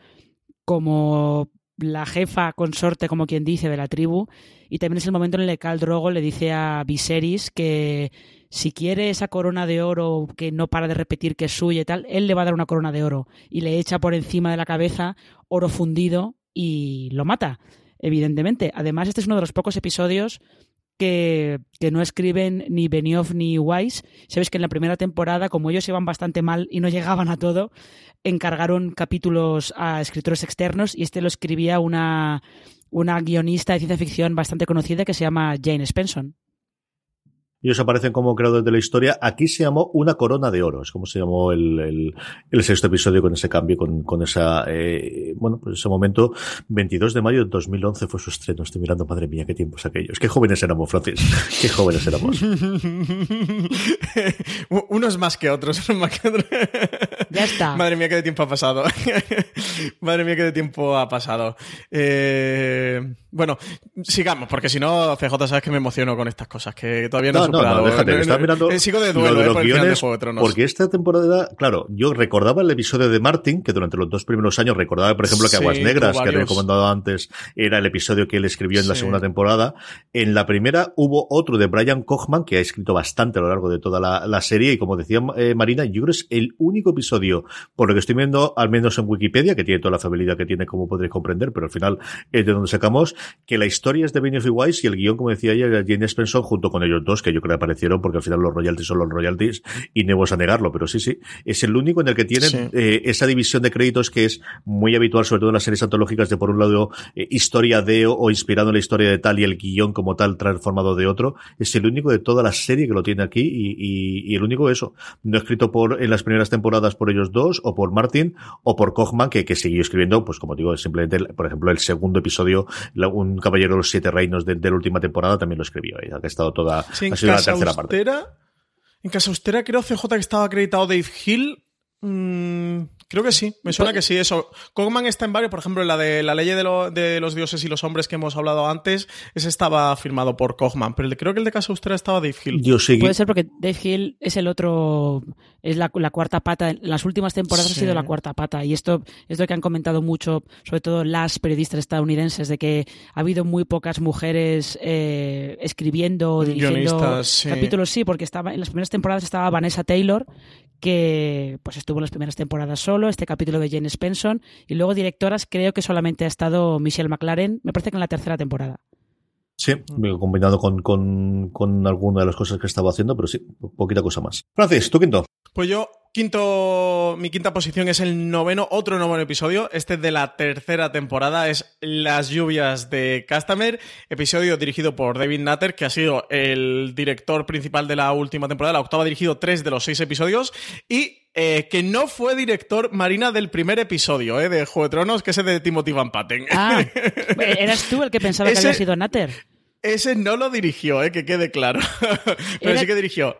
como la jefa consorte, como quien dice, de la tribu. Y también es el momento en el que Khal Drogo le dice a Viserys que si quiere esa corona de oro que no para de repetir que es suya y tal, él le va a dar una corona de oro. Y le echa por encima de la cabeza oro fundido y lo mata, evidentemente. Además, este es uno de los pocos episodios que, no escriben ni Benioff ni Weiss. Sabes que en la primera temporada, como ellos iban bastante mal y no llegaban a todo, encargaron capítulos a escritores externos y este lo escribía una, una guionista de ciencia ficción bastante conocida que se llama Jane Spenson. Ellos aparecen como creadores de la historia. Aquí se llamó Una Corona de Oro, es como se llamó el, el, el sexto episodio con ese cambio, con, con esa, eh, bueno, pues ese momento, 22 de mayo de 2011 fue su estreno. Estoy mirando, madre mía, qué tiempos aquellos. Qué jóvenes éramos, Francis. Qué jóvenes éramos. Unos más que otros, unos más que otros. Ya está. Madre mía, qué de tiempo ha pasado. Madre mía, qué de tiempo ha pasado. Eh, bueno, sigamos, porque si no, CJ, sabes que me emociono con estas cosas, que todavía no, No, no, no, déjate, que estás mirando Eh, Sigo de lo duelo de eh, los de guiones, de porque esta temporada, claro, yo recordaba el episodio de Martin, que durante los dos primeros años recordaba, por ejemplo, que Sí, Aguas Negras, que había recomendado antes, era el episodio que él escribió en la segunda temporada. En la primera hubo otro de Brian Kochman, que ha escrito bastante a lo largo de toda la, la serie, y como decía eh, Marina, yo creo que es el único episodio, por lo que estoy viendo, al menos en Wikipedia, que tiene toda la fiabilidad que tiene, como podréis comprender, pero al final es de donde sacamos, que la historia es de Benioff y Weiss y el guion, como decía ella, Jane Spencer junto con ellos dos, que yo creo que aparecieron, porque al final los royalties son los royalties, y no vas a negarlo, pero sí, sí, es el único en el que tienen Sí. eh, esa división de créditos que es muy habitual, sobre todo en las series antológicas, de por un lado eh, historia de o, inspirado en la historia de tal y el guion como tal transformado de otro. Es el único de toda la serie que lo tiene aquí y, y- y el único eso. No escrito por en las primeras temporadas por ellos dos o por Martin o por Kochman que, que siguió escribiendo, pues como digo, simplemente, por ejemplo, el segundo episodio, la- un caballero de los siete reinos de, de la última temporada también lo escribió. eh, que ha estado toda, Sí, ha sido la parte. En Casa Austera creo CJ que estaba acreditado Dave Hill. Mm, creo que sí, me suena que sí, eso. Cogman está en varios, por ejemplo, en la de la ley de, lo- de los dioses y los hombres que hemos hablado antes, ese estaba firmado por Cogman, pero el creo que el de Casa Austera estaba Dave Hill. Dios sigue. Puede ser porque Dave Hill es el otro, es la, la cuarta pata. En las últimas temporadas Sí. ha sido la cuarta pata. Y esto es lo que han comentado mucho, sobre todo las periodistas estadounidenses, de que ha habido muy pocas mujeres eh, escribiendo o dirigiendo Guionistas, sí. capítulos. Sí, porque estaba en las primeras temporadas estaba Vanessa Taylor, que pues estuvo en las primeras temporadas solo, este capítulo de Jane Spencer, y luego directoras creo que solamente ha estado Michelle McLaren, me parece que en la tercera temporada. Sí, combinado con, con, con alguna de las cosas que estaba haciendo, pero sí, poquita cosa más. Francis, tu quinto. Pues yo, quinto, mi quinta posición es el noveno, otro noveno episodio, este de la tercera temporada, es Las lluvias de Customer, episodio dirigido por David Nutter, que ha sido el director principal de la última temporada, la octava ha dirigido tres de los seis episodios, y eh, que no fue director Marina del primer episodio eh, de Juego de Tronos, que es el de Timothy Van Patten. Ah, eras tú el que pensaba que había sido Natter. Ese no lo dirigió, eh, que quede claro. Pero Era- sí que dirigió.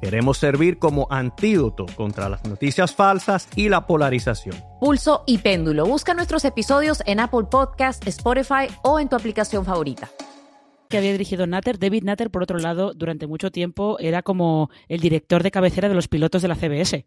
Queremos servir como antídoto contra las noticias falsas y la polarización. Pulso y péndulo. Busca nuestros episodios en Apple Podcast, Spotify o en tu aplicación favorita. que había dirigido Natter. David Natter, por otro lado, durante mucho tiempo era como el director de cabecera de los pilotos de la CBS.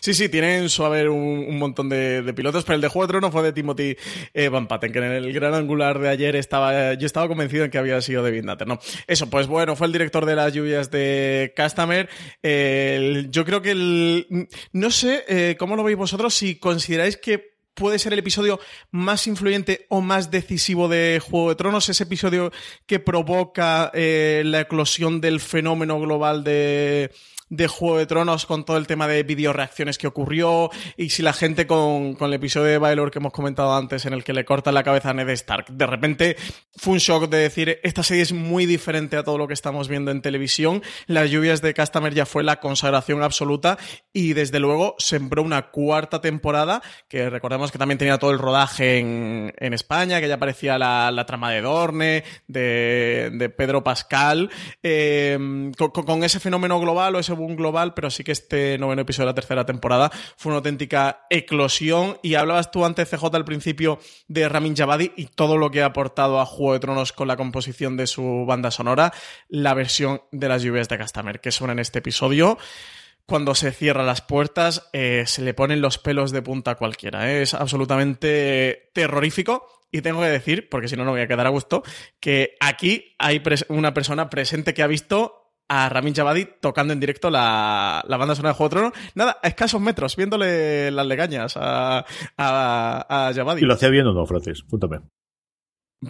Sí, sí, tienen su haber un, un montón de, de pilotos, pero el de Juego de Tronos fue de Timothy eh, Van Patten, que en el gran angular de ayer estaba, yo estaba convencido en que había sido David Nutter, ¿no? Eso, pues bueno, fue el director de las lluvias de Customer. El- yo creo que el... No sé eh, cómo lo veis vosotros, si consideráis que puede ser el episodio más influyente o más decisivo de Juego de Tronos, ese episodio que provoca eh, la eclosión del fenómeno global de, de Juego de Tronos con todo el tema de videoreacciones que ocurrió y si la gente con, con el episodio de Baylor que hemos comentado antes en el que le cortan la cabeza a Ned Stark, de repente fue un shock de decir esta serie es muy diferente a todo lo que estamos viendo en televisión, las lluvias de Customer ya fue la consagración absoluta y desde luego sembró una cuarta temporada que recordemos que también tenía todo el rodaje en, en España, que ya aparecía la, la trama de Dorne, de, de Pedro Pascal, eh, con, con ese fenómeno global o ese global, pero sí que este noveno episodio de la tercera temporada fue una auténtica eclosión. Y hablabas tú antes, CJ, al principio de Ramin Javadi y todo lo que ha aportado a Juego de Tronos con la composición de su banda sonora, la versión de las lluvias de Castamer, que suena en este episodio cuando se cierran las puertas, eh, se le ponen los pelos de punta a cualquiera. ¿eh? Es absolutamente terrorífico. Y tengo que decir, porque si no, no voy a quedar a gusto, que aquí hay una persona presente que ha visto a Ramin Javadi tocando en directo la, banda sonora de Juego de Tronos. Nada, a escasos metros, viéndole las legañas a, a, a Javadi. ¿Y lo hacía bien o no, Francis? Cuéntame.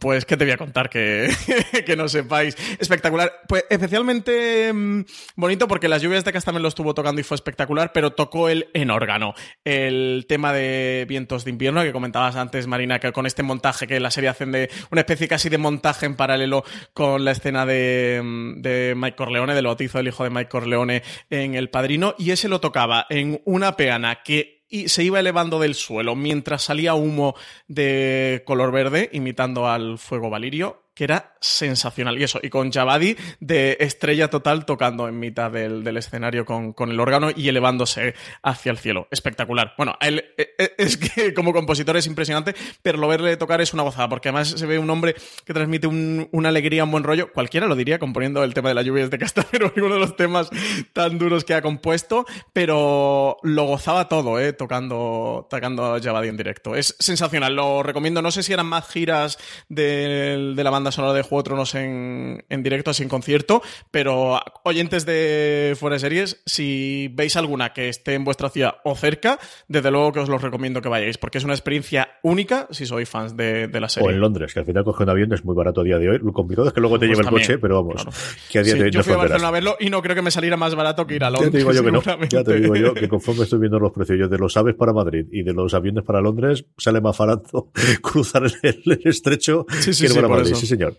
Pues, ¿qué te voy a contar que, que no sepáis? Espectacular. Pues especialmente mm, bonito porque las lluvias de Cas también lo estuvo tocando y fue espectacular, pero tocó él en órgano. El tema de Vientos de Invierno que comentabas antes, Marina, que con este montaje que la serie hacen de una especie casi de montaje en paralelo con la escena de, mm, de Mike Corleone, del bautizo del hijo de Mike Corleone en El Padrino, y ese lo tocaba en una peana que y se iba elevando del suelo mientras salía humo de color verde imitando al fuego valirio que era sensacional. Y eso, y con Javadi de estrella total tocando en mitad del, escenario con, el órgano y elevándose hacia el cielo. Espectacular. Bueno, él eh, eh, es que como compositor es impresionante, pero lo verle tocar es una gozada, porque además se ve un hombre que transmite una alegría, un buen rollo. Cualquiera lo diría componiendo el tema de la lluvia de Castanero, uno de los temas tan duros que ha compuesto, pero lo gozaba todo, ¿eh? Tocando, tocando Javadi en directo. Es sensacional, lo recomiendo. No sé si eran más giras de la banda sonora de Juego de Tronos en, en directo, sin concierto, pero oyentes de Fuera de Series, si veis alguna que esté en vuestra ciudad o cerca, desde luego que os lo recomiendo que vayáis, porque es una experiencia única si sois fans de, la serie. O en Londres, que al final coger un avión es muy barato a día de hoy. Lo complicado es que luego te pues lleve el coche, pero vamos, que a día de hoy Yo fui a Barcelona a verlo y no creo que me saliera más barato que ir a Londres. Ya te digo yo que no. Ya te digo yo que conforme estoy viendo los precios de los aves para Madrid y de los aviones para Londres, sale más barato cruzar el, estrecho que ir para Madrid. Sí, señor.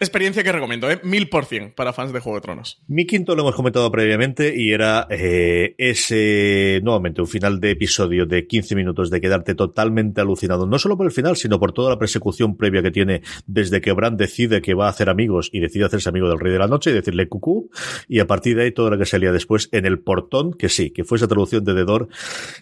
Experiencia que recomiendo, ¿eh? Mil por cien para fans de Juego de Tronos. Mi quinto lo hemos comentado previamente y era eh, ese, nuevamente, un final de episodio de 15 minutos de quedarte totalmente alucinado, no solo por el final, sino por toda la persecución previa que tiene desde que Bran decide que va a hacer amigos y decide hacerse amigo del Rey de la Noche y decirle cucú, y a partir de ahí todo lo que salía después en el portón, que sí, que fue esa traducción de Dedor,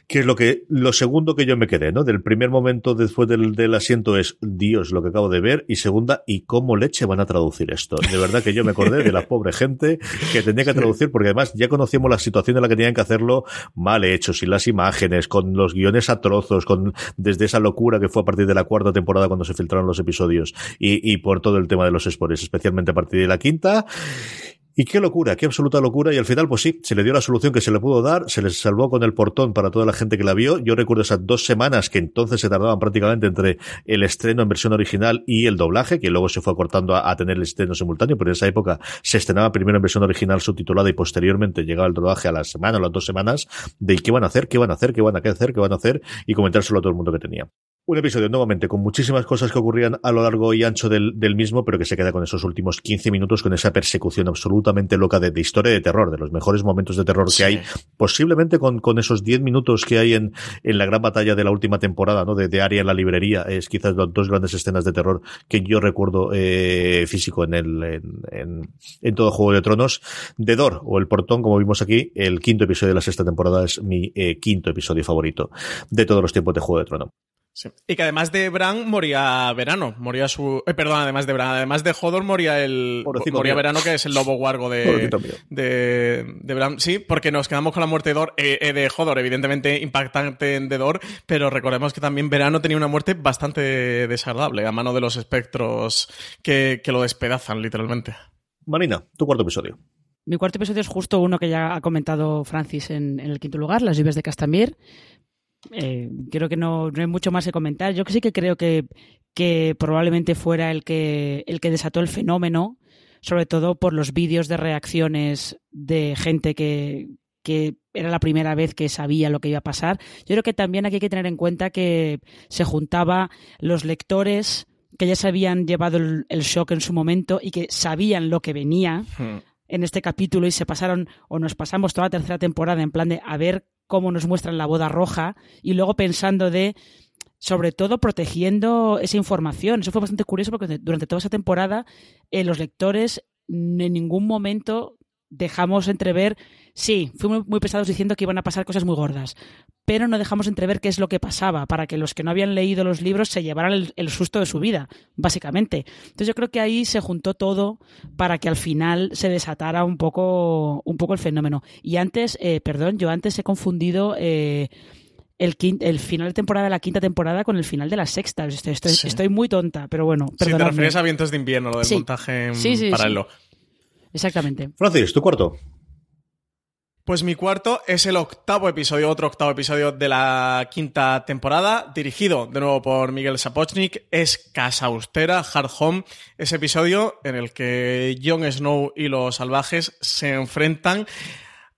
que es lo que, lo segundo que yo me quedé, ¿no? Del primer momento después del, del asiento es, Dios, lo que acabo de ver, y segunda, ¿y cómo leche van a traducir esto. De verdad que yo me acordé de la pobre gente que tenía que traducir, porque además ya conocíamos la situación en la que tenían que hacerlo mal hecho, sin las imágenes, con los guiones a trozos, con desde esa locura que fue a partir de la cuarta temporada cuando se filtraron los episodios y, y por todo el tema de los spoilers, especialmente a partir de la quinta. Y qué locura, qué absoluta locura. Y al final, pues sí, se le dio la solución que se le pudo dar, se les salvó con el portón para toda la gente que la vio. Yo recuerdo esas dos semanas que entonces se tardaban prácticamente entre el estreno en versión original y el doblaje, que luego se fue acortando a, tener el estreno simultáneo, pero en esa época se estrenaba primero en versión original subtitulada y posteriormente llegaba el rodaje a la semana o las dos semanas de qué van a hacer, qué van a hacer, qué van a hacer, qué van a hacer y comentárselo a todo el mundo que tenía. Un episodio nuevamente con muchísimas cosas que ocurrían a lo largo y ancho del, mismo, pero que se queda con esos últimos 15 minutos, con esa persecución absolutamente loca de, historia de terror, de los mejores momentos de terror que hay, posiblemente con, con esos 10 minutos que hay en, en la gran batalla de la última temporada, ¿no? De, de Aria en la librería, es quizás las dos grandes escenas de terror que yo recuerdo eh, físico en el en, en, todo Juego de Tronos. De Dor, o El Portón, como vimos aquí, el quinto episodio de la sexta temporada es mi eh, quinto episodio favorito de todos los tiempos de Juego de Tronos. Y que además de Bran moría Verano, moría su... Eh, perdón, además de Bran, además de Hodor moría el... moría Verano, que es el lobo guargo de, de, de, Bran. Sí, porque nos quedamos con la muerte de, Dor, eh, eh, de Hodor, evidentemente impactante en Dor, pero recordemos que también Verano tenía una muerte bastante desagradable a mano de los espectros que, que lo despedazan, literalmente. Marina, tu cuarto episodio. Mi cuarto episodio es justo uno que ya ha comentado Francis en, en el quinto lugar, Las lluvias de Castamir. Eh, creo que no, no, hay mucho más que comentar. Yo sí que creo que, que probablemente fuera el que, el que desató el fenómeno, sobre todo por los vídeos de reacciones de gente que, que era la primera vez que sabía lo que iba a pasar. Yo creo que también aquí hay que tener en cuenta que se juntaba los lectores que ya se habían llevado el, shock en su momento y que sabían lo que venía. Hmm. En este capítulo y se pasaron o nos pasamos toda la tercera temporada en plan de a ver cómo nos muestran la boda roja y luego pensando de sobre todo protegiendo esa información. Eso fue bastante curioso porque durante toda esa temporada eh, los lectores en ningún momento dejamos entrever, sí, fuimos muy pesados diciendo que iban a pasar cosas muy gordas, pero no dejamos entrever qué es lo que pasaba, para que los que no habían leído los libros se llevaran el, susto de su vida, básicamente. Entonces yo creo que ahí se juntó todo para que al final se desatara un poco, un poco el fenómeno. Y antes, eh, perdón, yo antes he confundido... Eh, el, el, final de temporada de la quinta temporada con el final de la sexta. Estoy, estoy, muy tonta, pero bueno. Sí, te refieres a vientos de invierno, lo del montaje en paralelo. Exactamente. Francis, tu cuarto. Pues mi cuarto es el octavo episodio, otro octavo episodio de la quinta temporada, dirigido de nuevo por Miguel Sapochnik. Es Casa Austera, Hard Home, ese episodio en el que Jon Snow y los salvajes se enfrentan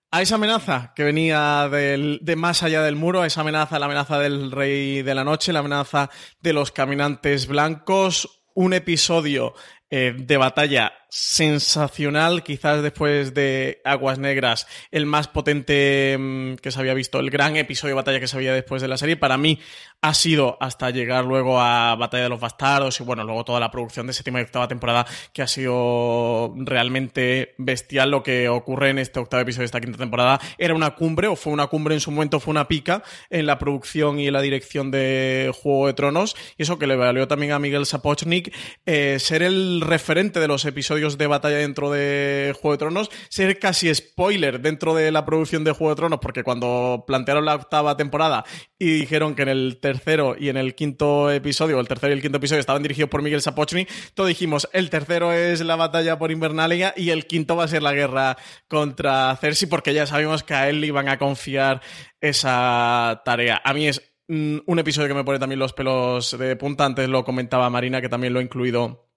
a esa amenaza que venía de más allá del muro, a esa amenaza, la amenaza del Rey de la Noche, la amenaza de los caminantes blancos, un episodio eh, de batalla sensacional, quizás después de Aguas Negras, el más potente mm, que se había visto, el gran episodio de batalla que se había después de la serie. Para mí ha sido hasta llegar luego a Batalla de los Bastardos y bueno, luego toda la producción de séptima y octava temporada que ha sido realmente bestial lo que ocurre en este octavo episodio de esta quinta temporada. Era una cumbre o fue una cumbre en su momento, fue una pica en la producción y en la dirección de Juego de Tronos y eso que le valió también a Miguel Sapochnik eh, ser el referente de los episodios de batalla dentro de Juego de Tronos, ser casi spoiler dentro de la producción de Juego de Tronos, porque cuando plantearon la octava temporada y dijeron que en el tercero y en el quinto episodio, el tercero y el quinto episodio estaban dirigidos por Miguel Sapochnik, todos dijimos, el tercero es la batalla por Invernalia y el quinto va a ser la guerra contra Cersei, porque ya sabemos que a él le iban a confiar esa tarea. A mí es mm, un episodio que me pone también los pelos de punta. Antes lo comentaba Marina, que también lo he incluido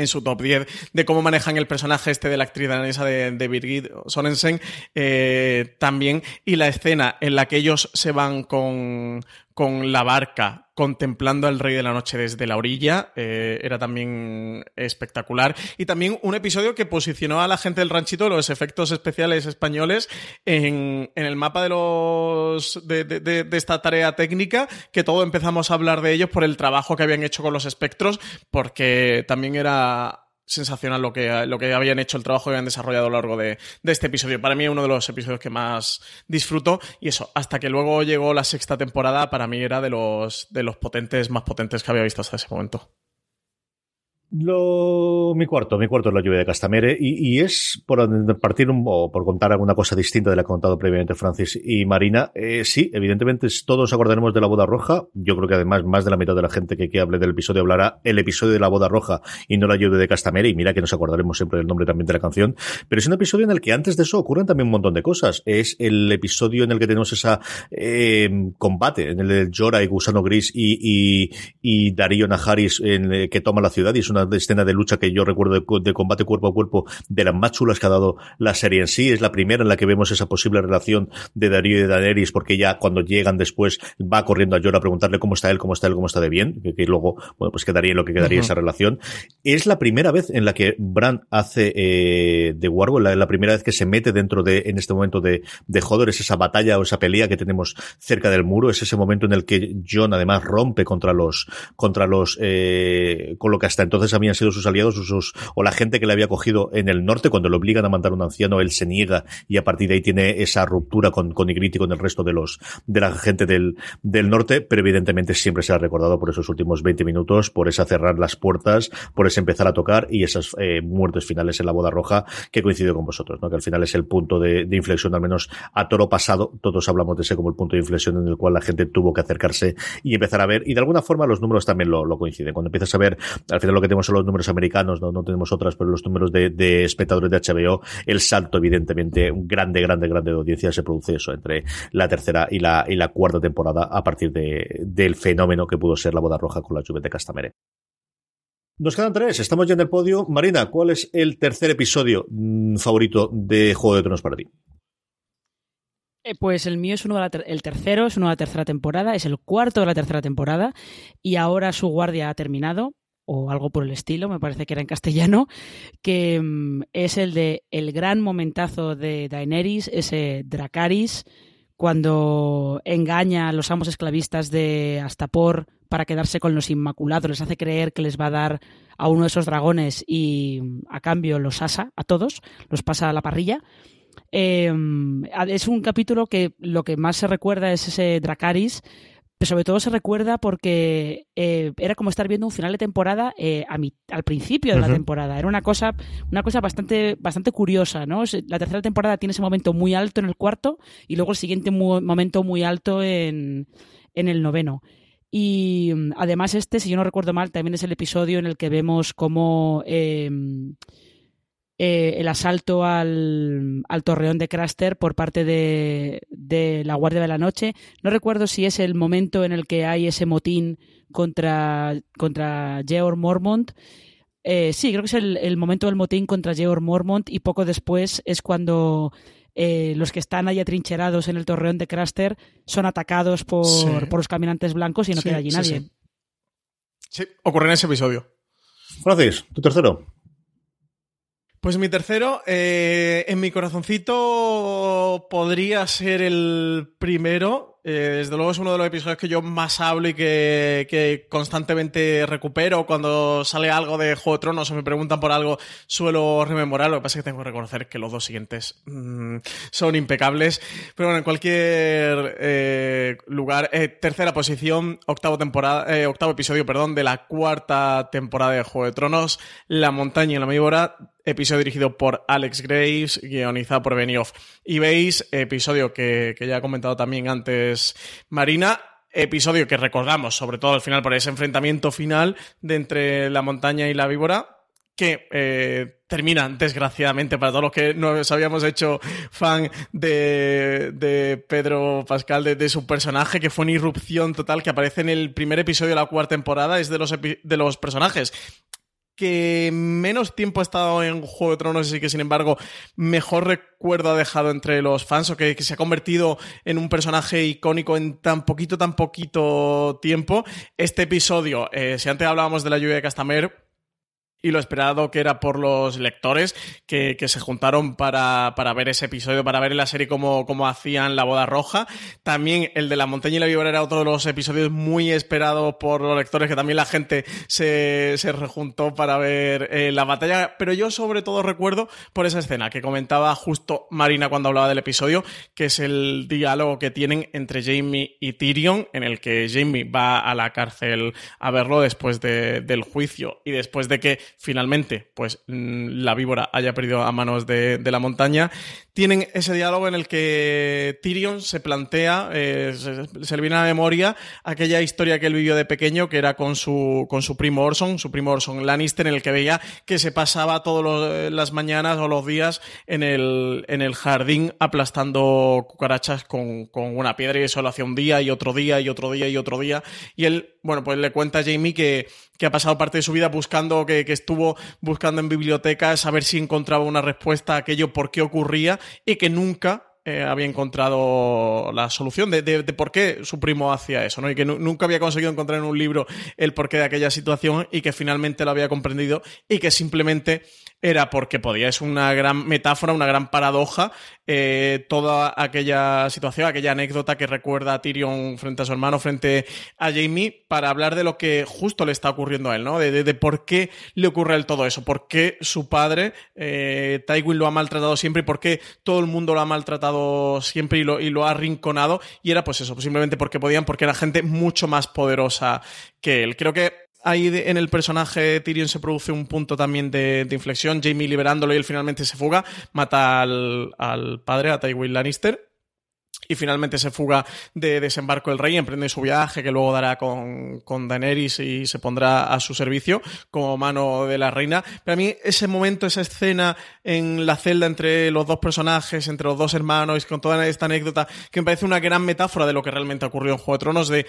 en su top 10 de cómo manejan el personaje este de la actriz danesa de, de Birgit Sorensen eh, también y la escena en la que ellos se van con, con la barca contemplando al Rey de la Noche desde la orilla, eh, era también espectacular. Y también un episodio que posicionó a la gente del ranchito, los efectos especiales españoles, en, el mapa de los de, de, esta tarea técnica, que todo empezamos a hablar de ellos por el trabajo que habían hecho con los espectros, porque también era sensacional lo que, lo que habían hecho, el trabajo que habían desarrollado a lo largo de, este episodio. Para mí uno de los episodios que más disfruto y eso, hasta que luego llegó la sexta temporada, para mí era de los, de los potentes, más potentes que había visto hasta ese momento. Lo, mi cuarto, mi cuarto es la lluvia de Castamere y, es por partir un, o por contar alguna cosa distinta de la que ha contado previamente Francis y Marina. Eh, sí, evidentemente todos acordaremos de la boda roja. Yo creo que además más de la mitad de la gente que, que hable del episodio hablará el episodio de la boda roja y no la lluvia de Castamere. Y mira que nos acordaremos siempre del nombre también de la canción. Pero es un episodio en el que antes de eso ocurren también un montón de cosas. Es el episodio en el que tenemos esa eh, combate en el de Jorah y Gusano Gris y, y, y Darío Najaris en, que toma la ciudad y es una escena de lucha que yo recuerdo de, combate cuerpo a cuerpo de las más chulas que ha dado la serie en sí. Es la primera en la que vemos esa posible relación de Darío y de Daenerys, porque ya cuando llegan después va corriendo a Jon a preguntarle cómo está él, cómo está él, cómo está de bien, que, luego, bueno, pues quedaría en lo que quedaría esa relación. Es la primera vez en la que Bran hace eh, de Wargo, la, la, primera vez que se mete dentro de, en este momento de, de Hodor, es esa batalla o esa pelea que tenemos cerca del muro, es ese momento en el que Jon además rompe contra los, contra los, eh, con lo que hasta entonces habían sido sus aliados o la gente que le había cogido en el norte cuando le obligan a mandar un anciano, él se niega y a partir de ahí tiene esa ruptura con, con y con el resto de los, de la gente del, del norte, pero evidentemente siempre se ha recordado por esos últimos 20 minutos, por esa cerrar las puertas, por ese empezar a tocar y esas eh, muertes finales en la boda roja que coincidió con vosotros, ¿no? Que al final es el punto de, de inflexión, al menos a toro pasado, todos hablamos de ese como el punto de inflexión en el cual la gente tuvo que acercarse y empezar a ver, y de alguna forma los números también lo, lo coinciden. Cuando empiezas a ver, al final lo que tenemos son los números americanos, no, tenemos otras, pero los números de, espectadores de HBO, el salto, evidentemente, un grande, grande, grande de audiencia se produce eso entre la tercera y la, cuarta temporada a partir de, del fenómeno que pudo ser la boda roja con la lluvia de Castamere. Nos quedan tres, estamos ya en el podio. Marina, ¿cuál es el tercer episodio mm, favorito de Juego de Tronos para ti? Eh, pues el mío es uno de la el tercero, es uno de la tercera temporada, es el cuarto de la tercera temporada y ahora su guardia ha terminado o algo por el estilo, me parece que era en castellano, que mm, es el de el gran momentazo de Daenerys, ese Dracaris cuando engaña a los amos esclavistas de Astapor para quedarse con los Inmaculados, les hace creer que les va a dar a uno de esos dragones y a cambio los asa a todos, los pasa a la parrilla. Eh, es un capítulo que lo que más se recuerda es ese Dracaris, pero sobre todo se recuerda porque eh, era como estar viendo un final de temporada eh, al principio de la temporada. Era una cosa, una cosa bastante, bastante curiosa, ¿no? La tercera temporada tiene ese momento muy alto en el cuarto y luego el siguiente momento muy alto en, en el noveno. Y mm, además este, si yo no recuerdo mal, también es el episodio en el que vemos cómo em, eh, el asalto al, torreón de Craster por parte de, la Guardia de la Noche. No recuerdo si es el momento en el que hay ese motín contra, contra Georg Mormont. Eh, sí, creo que es el, momento del motín contra Georg Mormont y poco después es cuando eh, los que están ahí atrincherados en el torreón de Craster son atacados por, los caminantes blancos y no queda allí nadie. Sí, ocurre en ese episodio. Francis, tu tercero. Pues mi tercero, eh, en mi corazoncito podría ser el primero, eh, desde luego es uno de los episodios que yo más hablo y que, constantemente recupero. Cuando sale algo de Juego de Tronos o me preguntan por algo, suelo rememorar. Lo que pasa es que tengo que reconocer que los dos siguientes mm, son impecables. Pero bueno, en cualquier eh, lugar. Eh, tercera posición, octavo, episodio perdón, de la cuarta temporada de Juego de Tronos, La montaña y la víbora episodio dirigido por Alex Graves, guionizado por Benioff. Y veis, episodio que ya he comentado también antes Marina, episodio que recordamos, sobre todo al final por ese enfrentamiento final de entre la montaña y la víbora, que eh, termina, desgraciadamente, para todos los que nos habíamos hecho fan de, Pedro Pascal, de, su personaje, que fue una irrupción total que aparece en el primer episodio de la cuarta temporada, es de los, de los personajes que menos tiempo ha estado en Juego de Tronos y que sin embargo mejor recuerdo ha dejado entre los fans o que, se ha convertido en un personaje icónico en tan poquito, tan poquito tiempo. Este episodio, eh, si antes hablábamos de la lluvia de Castamer, y lo esperado que era por los lectores que, se juntaron para, ver ese episodio, para ver la serie cómo, cómo, hacían la boda roja. También el de la montaña y la víbora era otro de los episodios muy esperados por los lectores, que también la gente se, se rejuntó para ver eh, la batalla. Pero yo sobre todo recuerdo por esa escena que comentaba justo Marina cuando hablaba del episodio, que es el diálogo que tienen entre Jamie y Tyrion, en el que Jamie va a la cárcel a verlo después del juicio y después de que finalmente pues mm, la víbora haya perdido a manos de, la montaña, tienen ese diálogo en el que Tyrion se plantea, eh, se, le viene a la memoria aquella historia que él vivió de pequeño, que era con su, con su primo Orson, su primo Orson Lannister, en el que veía que se pasaba todas las mañanas o los días en el, en el jardín aplastando cucarachas con, con una piedra y eso lo hacía un día y otro día y otro día y otro día. Y él, bueno, pues le cuenta a Jamie que, que ha pasado parte de su vida buscando, que, que estuvo buscando en bibliotecas a ver si encontraba una respuesta a aquello por qué ocurría y que nunca eh, había encontrado la solución de, de, por qué su primo hacía eso, ¿no? Y que nunca había conseguido encontrar en un libro el porqué de aquella situación y que finalmente lo había comprendido y que simplemente era porque podía. Es una gran metáfora, una gran paradoja, eh, toda aquella situación, aquella anécdota que recuerda a Tyrion frente a su hermano, frente a Jamie, para hablar de lo que justo le está ocurriendo a él, ¿no? De, por qué le ocurre a él todo eso, por qué su padre, eh, Tywin, lo ha maltratado siempre y por qué todo el mundo lo ha maltratado siempre y lo, y lo ha arrinconado. Y era pues eso, simplemente porque podían, porque era gente mucho más poderosa que él. Creo que ahí en el personaje de Tyrion se produce un punto también de, inflexión. Jamie liberándolo y él finalmente se fuga, mata al, al padre, a Tywin Lannister y finalmente se fuga de desembarco el rey, emprende su viaje que luego dará con, con Daenerys y se pondrá a su servicio como mano de la reina. Pero a mí ese momento, esa escena en la celda entre los dos personajes, entre los dos hermanos, con toda esta anécdota, que me parece una gran metáfora de lo que realmente ocurrió en Juego de Tronos, de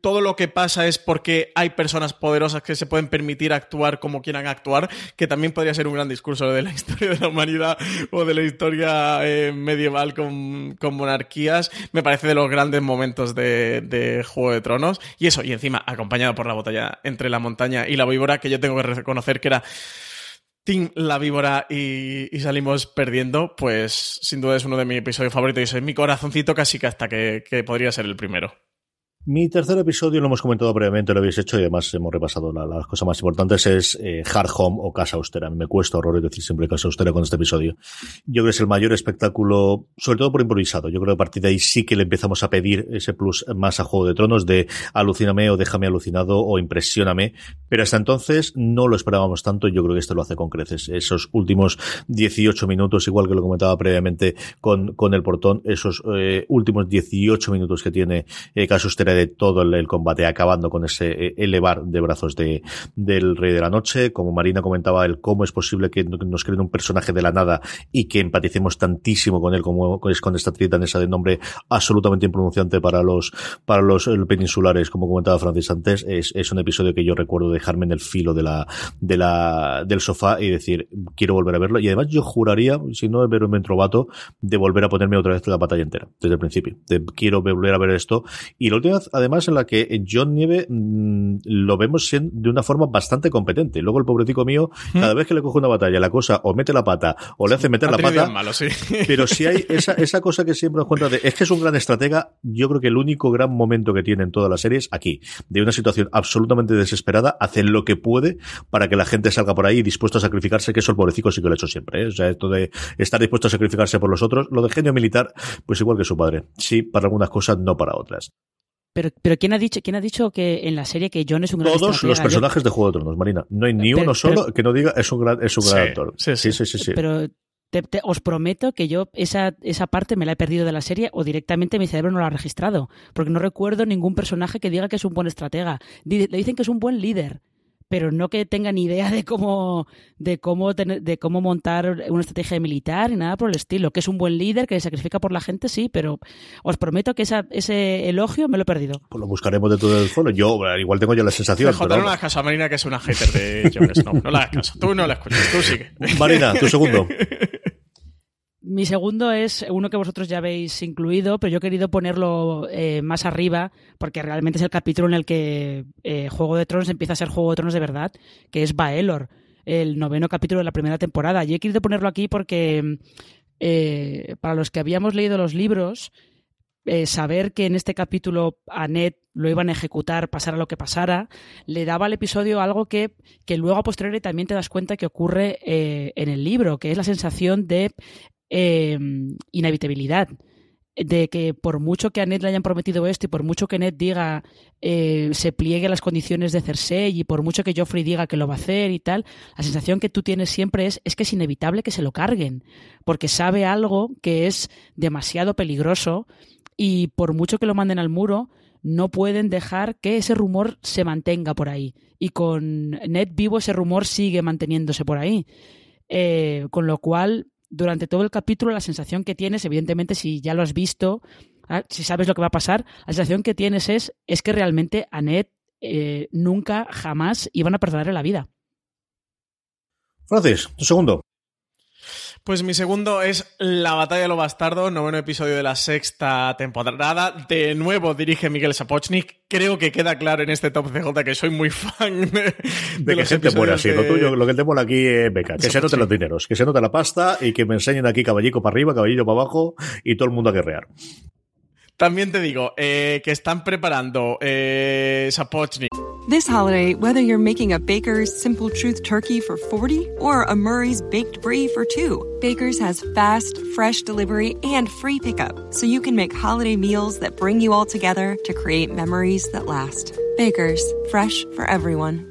todo lo que pasa es porque hay personas poderosas que se pueden permitir actuar como quieran actuar, que también podría ser un gran discurso de la historia de la humanidad o de la historia eh, medieval con, con monarquía me parece de los grandes momentos de, Juego de Tronos. Y eso, y encima acompañado por la batalla entre la montaña y la víbora, que yo tengo que reconocer que era Team La Víbora y, salimos perdiendo, pues sin duda es uno de mis episodios favoritos y es mi corazoncito casi que hasta que, que podría ser el primero. Mi tercer episodio lo hemos comentado previamente, lo habéis hecho y además hemos repasado la, las cosas más importantes, es eh, Hard Home o Casa Austera. Me cuesta horror decir siempre Casa Austera con este episodio. Yo creo que es el mayor espectáculo, sobre todo por improvisado. Yo creo que a partir de ahí sí que le empezamos a pedir ese plus más a Juego de Tronos de alucíname o déjame alucinado o impresióname. Pero hasta entonces no lo esperábamos tanto y yo creo que esto lo hace con creces. Esos últimos 18 minutos, igual que lo comentaba previamente con, con el portón, esos eh, últimos 18 minutos que tiene eh, Casa Austera de todo el, combate, acabando con ese eh, elevar de brazos de, del Rey de la Noche. Como Marina comentaba, el cómo es posible que nos creen un personaje de la nada y que empaticemos tantísimo con él como es con esta esa de nombre absolutamente impronunciante para los, para los peninsulares, como comentaba Francis antes. Es, es un episodio que yo recuerdo dejarme en el filo de la, de la, del sofá y decir, quiero volver a verlo. Y además yo juraría, si no de ver un mentrovato, de volver a ponerme otra vez la batalla entera, desde el principio. De, quiero volver a ver esto. Y la última vez además en la que John Nieve mmm, lo vemos de una forma bastante competente. Luego el pobrecito mío, ¿Mm? cada vez que le coge una batalla, la cosa o mete la pata o le hace meter la pata. Malo, sí. Pero si hay esa, esa cosa que siempre nos cuenta de, es que es un gran estratega, yo creo que el único gran momento que tiene en toda la serie es aquí, de una situación absolutamente desesperada, hace lo que puede para que la gente salga por ahí dispuesto a sacrificarse, que eso el pobrecito sí que lo ha hecho siempre, ¿eh? O sea, esto de estar dispuesto a sacrificarse por los otros, lo de genio militar, pues igual que su padre. Sí, para algunas cosas, no para otras. Pero, pero ¿quién ha dicho quién ha dicho que en la serie que John es un gran Todos los personajes Yo... de Juego de Tronos, Marina. No hay ni pero, uno solo pero, que no diga es un gran, es un gran sí, actor. Sí, sí, sí. sí, sí. Pero te, te, os prometo que yo esa, esa parte me la he perdido de la serie o directamente mi cerebro no la ha registrado. Porque no recuerdo ningún personaje que diga que es un buen estratega. Le dicen que es un buen líder pero no que tengan idea de cómo de cómo tener, de cómo montar una estrategia militar y nada por el estilo. Que es un buen líder, que se sacrifica por la gente, sí, pero os prometo que esa, ese elogio me lo he perdido. Pues lo buscaremos dentro del foro. Yo igual tengo yo la sensación. Pero... no la hagas caso a Marina, que es una hater de Jon Snow. No la hagas caso. Tú no la escuchas, tú sigue. Marina, tu segundo. Mi segundo es uno que vosotros ya habéis incluido, pero yo he querido ponerlo eh, más arriba porque realmente es el capítulo en el que eh, Juego de Tronos empieza a ser Juego de Tronos de verdad, que es Baelor, el noveno capítulo de la primera temporada. Y he querido ponerlo aquí porque eh, para los que habíamos leído los libros, eh, saber que en este capítulo a Ned lo iban a ejecutar, pasara lo que pasara, le daba al episodio algo que, que luego a posteriori también te das cuenta que ocurre en el libro, que es la sensación de eh, inevitabilidad de que por mucho que a Ned le hayan prometido esto y por mucho que Ned diga eh, se pliegue a las condiciones de Cersei y por mucho que Joffrey diga que lo va a hacer y tal, la sensación que tú tienes siempre es, es que es inevitable que se lo carguen, porque sabe algo que es demasiado peligroso y por mucho que lo manden al muro, no pueden dejar que ese rumor se mantenga por ahí. Y con Ned vivo ese rumor sigue manteniéndose por ahí. Eh, con lo cual durante todo el capítulo la sensación que tienes, evidentemente si ya lo has visto, ah, si sabes lo que va a pasar, la sensación que tienes es, es que realmente a Ned eh, nunca, jamás iban a perdonarle la vida. Francis, tu segundo. Pues mi segundo es La Batalla de los Bastardos, noveno episodio de la sexta temporada. De nuevo dirige Miguel Sapochnik. Creo que queda claro en este top CJ que soy muy fan de, de que gente muera así. De... Lo tuyo, lo que te mola aquí es beca. Que se noten los dineros, que se note la pasta y que me enseñen aquí caballico para arriba, caballito para abajo y todo el mundo a guerrear. También te digo eh, que están preparando eh. This holiday, whether you're making a Baker's Simple Truth turkey for 40 or a Murray's Baked Brie for 2, Baker's has fast, fresh delivery and free pickup, so you can make holiday meals that bring you all together to create memories that last. Baker's, fresh for everyone.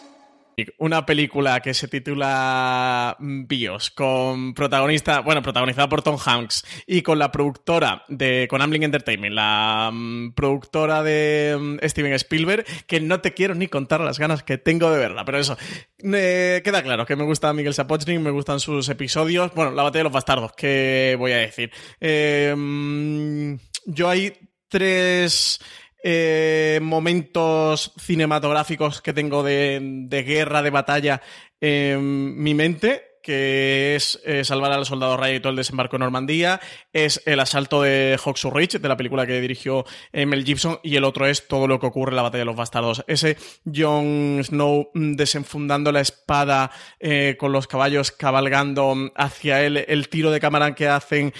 Una película que se titula Bios, con protagonista, bueno, protagonizada por Tom Hanks y con la productora de, con Amblin Entertainment, la um, productora de um, Steven Spielberg, que no te quiero ni contar las ganas que tengo de verla, pero eso, eh, queda claro que me gusta Miguel Sapochnik, me gustan sus episodios, bueno, La Batalla de los Bastardos, ¿qué voy a decir? Eh, yo hay tres eh, momentos cinematográficos que tengo de, de guerra, de batalla en mi mente que es eh, salvar al soldado Ryan y todo el desembarco en Normandía, es el asalto de Hawks Ridge, de la película que dirigió eh, Mel Gibson, y el otro es todo lo que ocurre en la batalla de los bastardos. Ese Jon Snow mm, desenfundando la espada eh, con los caballos cabalgando hacia él, el tiro de cámara que hacen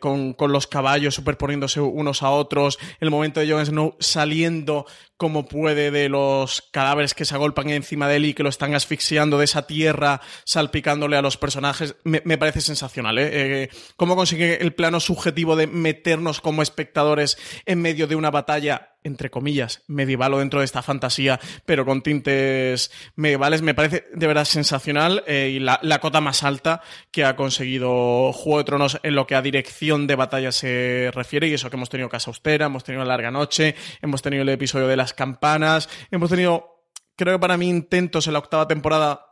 con, con los caballos superponiéndose unos a otros, el momento de Jon Snow saliendo como puede de los cadáveres que se agolpan encima de él y que lo están asfixiando de esa tierra, salpicándole a los personajes, me, parece sensacional. ¿eh? ¿eh? cómo consigue el plano subjetivo de meternos como espectadores en medio de una batalla entre comillas, medieval o dentro de esta fantasía, pero con tintes medievales, me parece de verdad sensacional eh, y la, cota más alta que ha conseguido Juego de Tronos en lo que a dirección de batalla se refiere, y eso que hemos tenido Casa Austera, hemos tenido Larga Noche, hemos tenido el episodio de las campanas, hemos tenido, creo que para mí, intentos en la octava temporada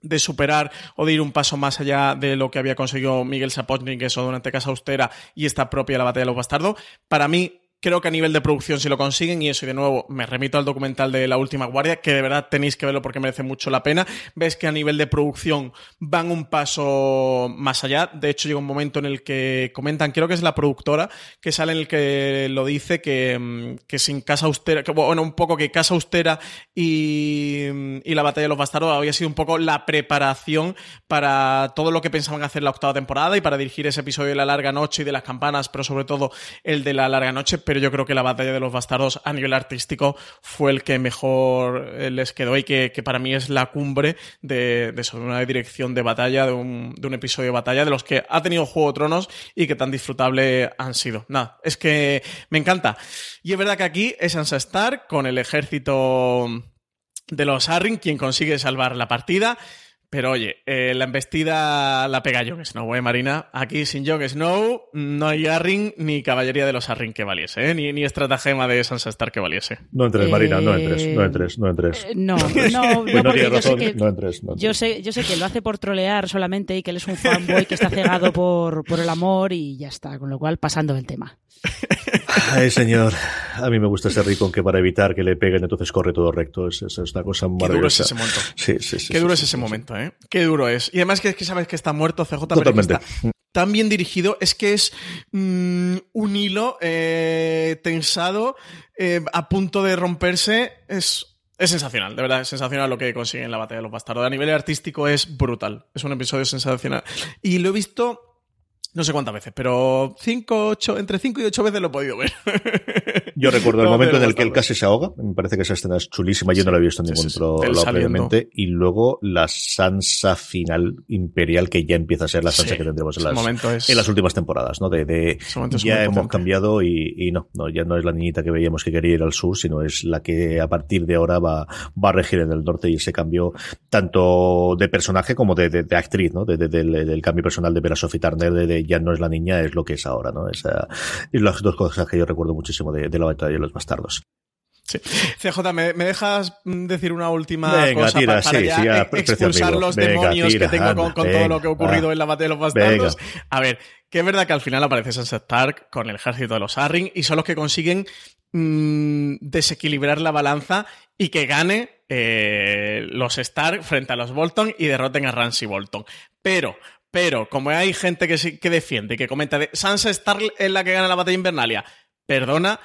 de superar o de ir un paso más allá de lo que había conseguido Miguel Sapochnik, eso durante Casa Austera y esta propia La Batalla de los Bastardos. Para mí, Creo que a nivel de producción si lo consiguen y eso, y de nuevo, me remito al documental de La Última Guardia, que de verdad tenéis que verlo porque merece mucho la pena. Ves que a nivel de producción van un paso más allá. De hecho, llega un momento en el que comentan, creo que es la productora, que sale en el que lo dice que, mm, que sin Casa Austera, bueno, un poco que Casa Austera y, y la Batalla de los Bastardos había sido un poco la preparación para todo lo que pensaban hacer la octava temporada y para dirigir ese episodio de La Larga Noche y de las campanas, pero sobre todo el de La Larga Noche yo creo que la batalla de los bastardos a nivel artístico fue el que mejor eh, les quedó y que, para mí es la cumbre de, de, una dirección de batalla, de un, de un, episodio de batalla, de los que ha tenido Juego de Tronos y que tan disfrutable han sido. Nada, es que me encanta. Y es verdad que aquí es Sansa Stark con el ejército de los Arryn quien consigue salvar la partida. Pero oye, eh, la embestida la pega Jon Snow, ¿eh, Marina? Aquí sin Jon Snow no hay Arryn ni caballería de los Arryn que valiese, ¿eh? Ni, ni estratagema de Sansa Stark que valiese. No entres, Marina, no entres, no entres, no entres. No, no, no, porque yo sé que, no entres, Yo, sé, yo sé que lo hace por trolear solamente y que él es un fanboy que está cegado por, por el amor y ya está, con lo cual pasando el tema. Ay, señor. A mí me gusta ese rico que para evitar que le peguen, entonces corre todo recto. Es, es, una cosa maravillosa. Qué duro es ese momento. Sí, sí, sí. Qué duro es ese momento, ¿eh? Qué duro es. Y además que, es que sabes que está muerto CJ, Totalmente. tan bien dirigido, es que es mm, un hilo eh, tensado eh, a punto de romperse. Es es sensacional, de verdad, es sensacional lo que consiguen en la batalla de los bastardos. A nivel artístico es brutal. Es un episodio sensacional. Y lo he visto no sé cuántas veces, pero cinco, ocho, entre cinco y ocho veces lo he podido ver. Yo recuerdo el momento en el que él casi se ahoga. Me parece que esa escena es chulísima. Yo no la he visto en ningún otro lado previamente. Y luego la Sansa final imperial, que ya empieza a ser la Sansa que tendremos en las, en las últimas temporadas, ¿no? De, de ya hemos cambiado y, y, no, no, ya no es la niñita que veíamos que quería ir al sur, sino es la que a partir de ahora va, va a regir en el norte y ese cambio tanto de personaje como de, de, actriz, ¿no? De, del, cambio personal de ver a Sophie Turner, de ya no es la niña, es lo que es ahora, ¿no? Esa, y las dos cosas que yo recuerdo muchísimo de, la batalla de los bastardos. Sí. CJ, ¿me, dejas decir una última cosa para, expulsar los demonios que tengo con, todo lo que ha ocurrido en la batalla de los bastardos? A ver, que es verdad que al final aparece Sansa Stark con el ejército de los Arryn y son los que consiguen mm, desequilibrar la balanza y que gane eh, los Stark frente a los Bolton y derroten a Ramsay Bolton. Pero pero como hay gente que, que defiende, que comenta de Sansa Stark es la que gana la batalla invernalia, perdona,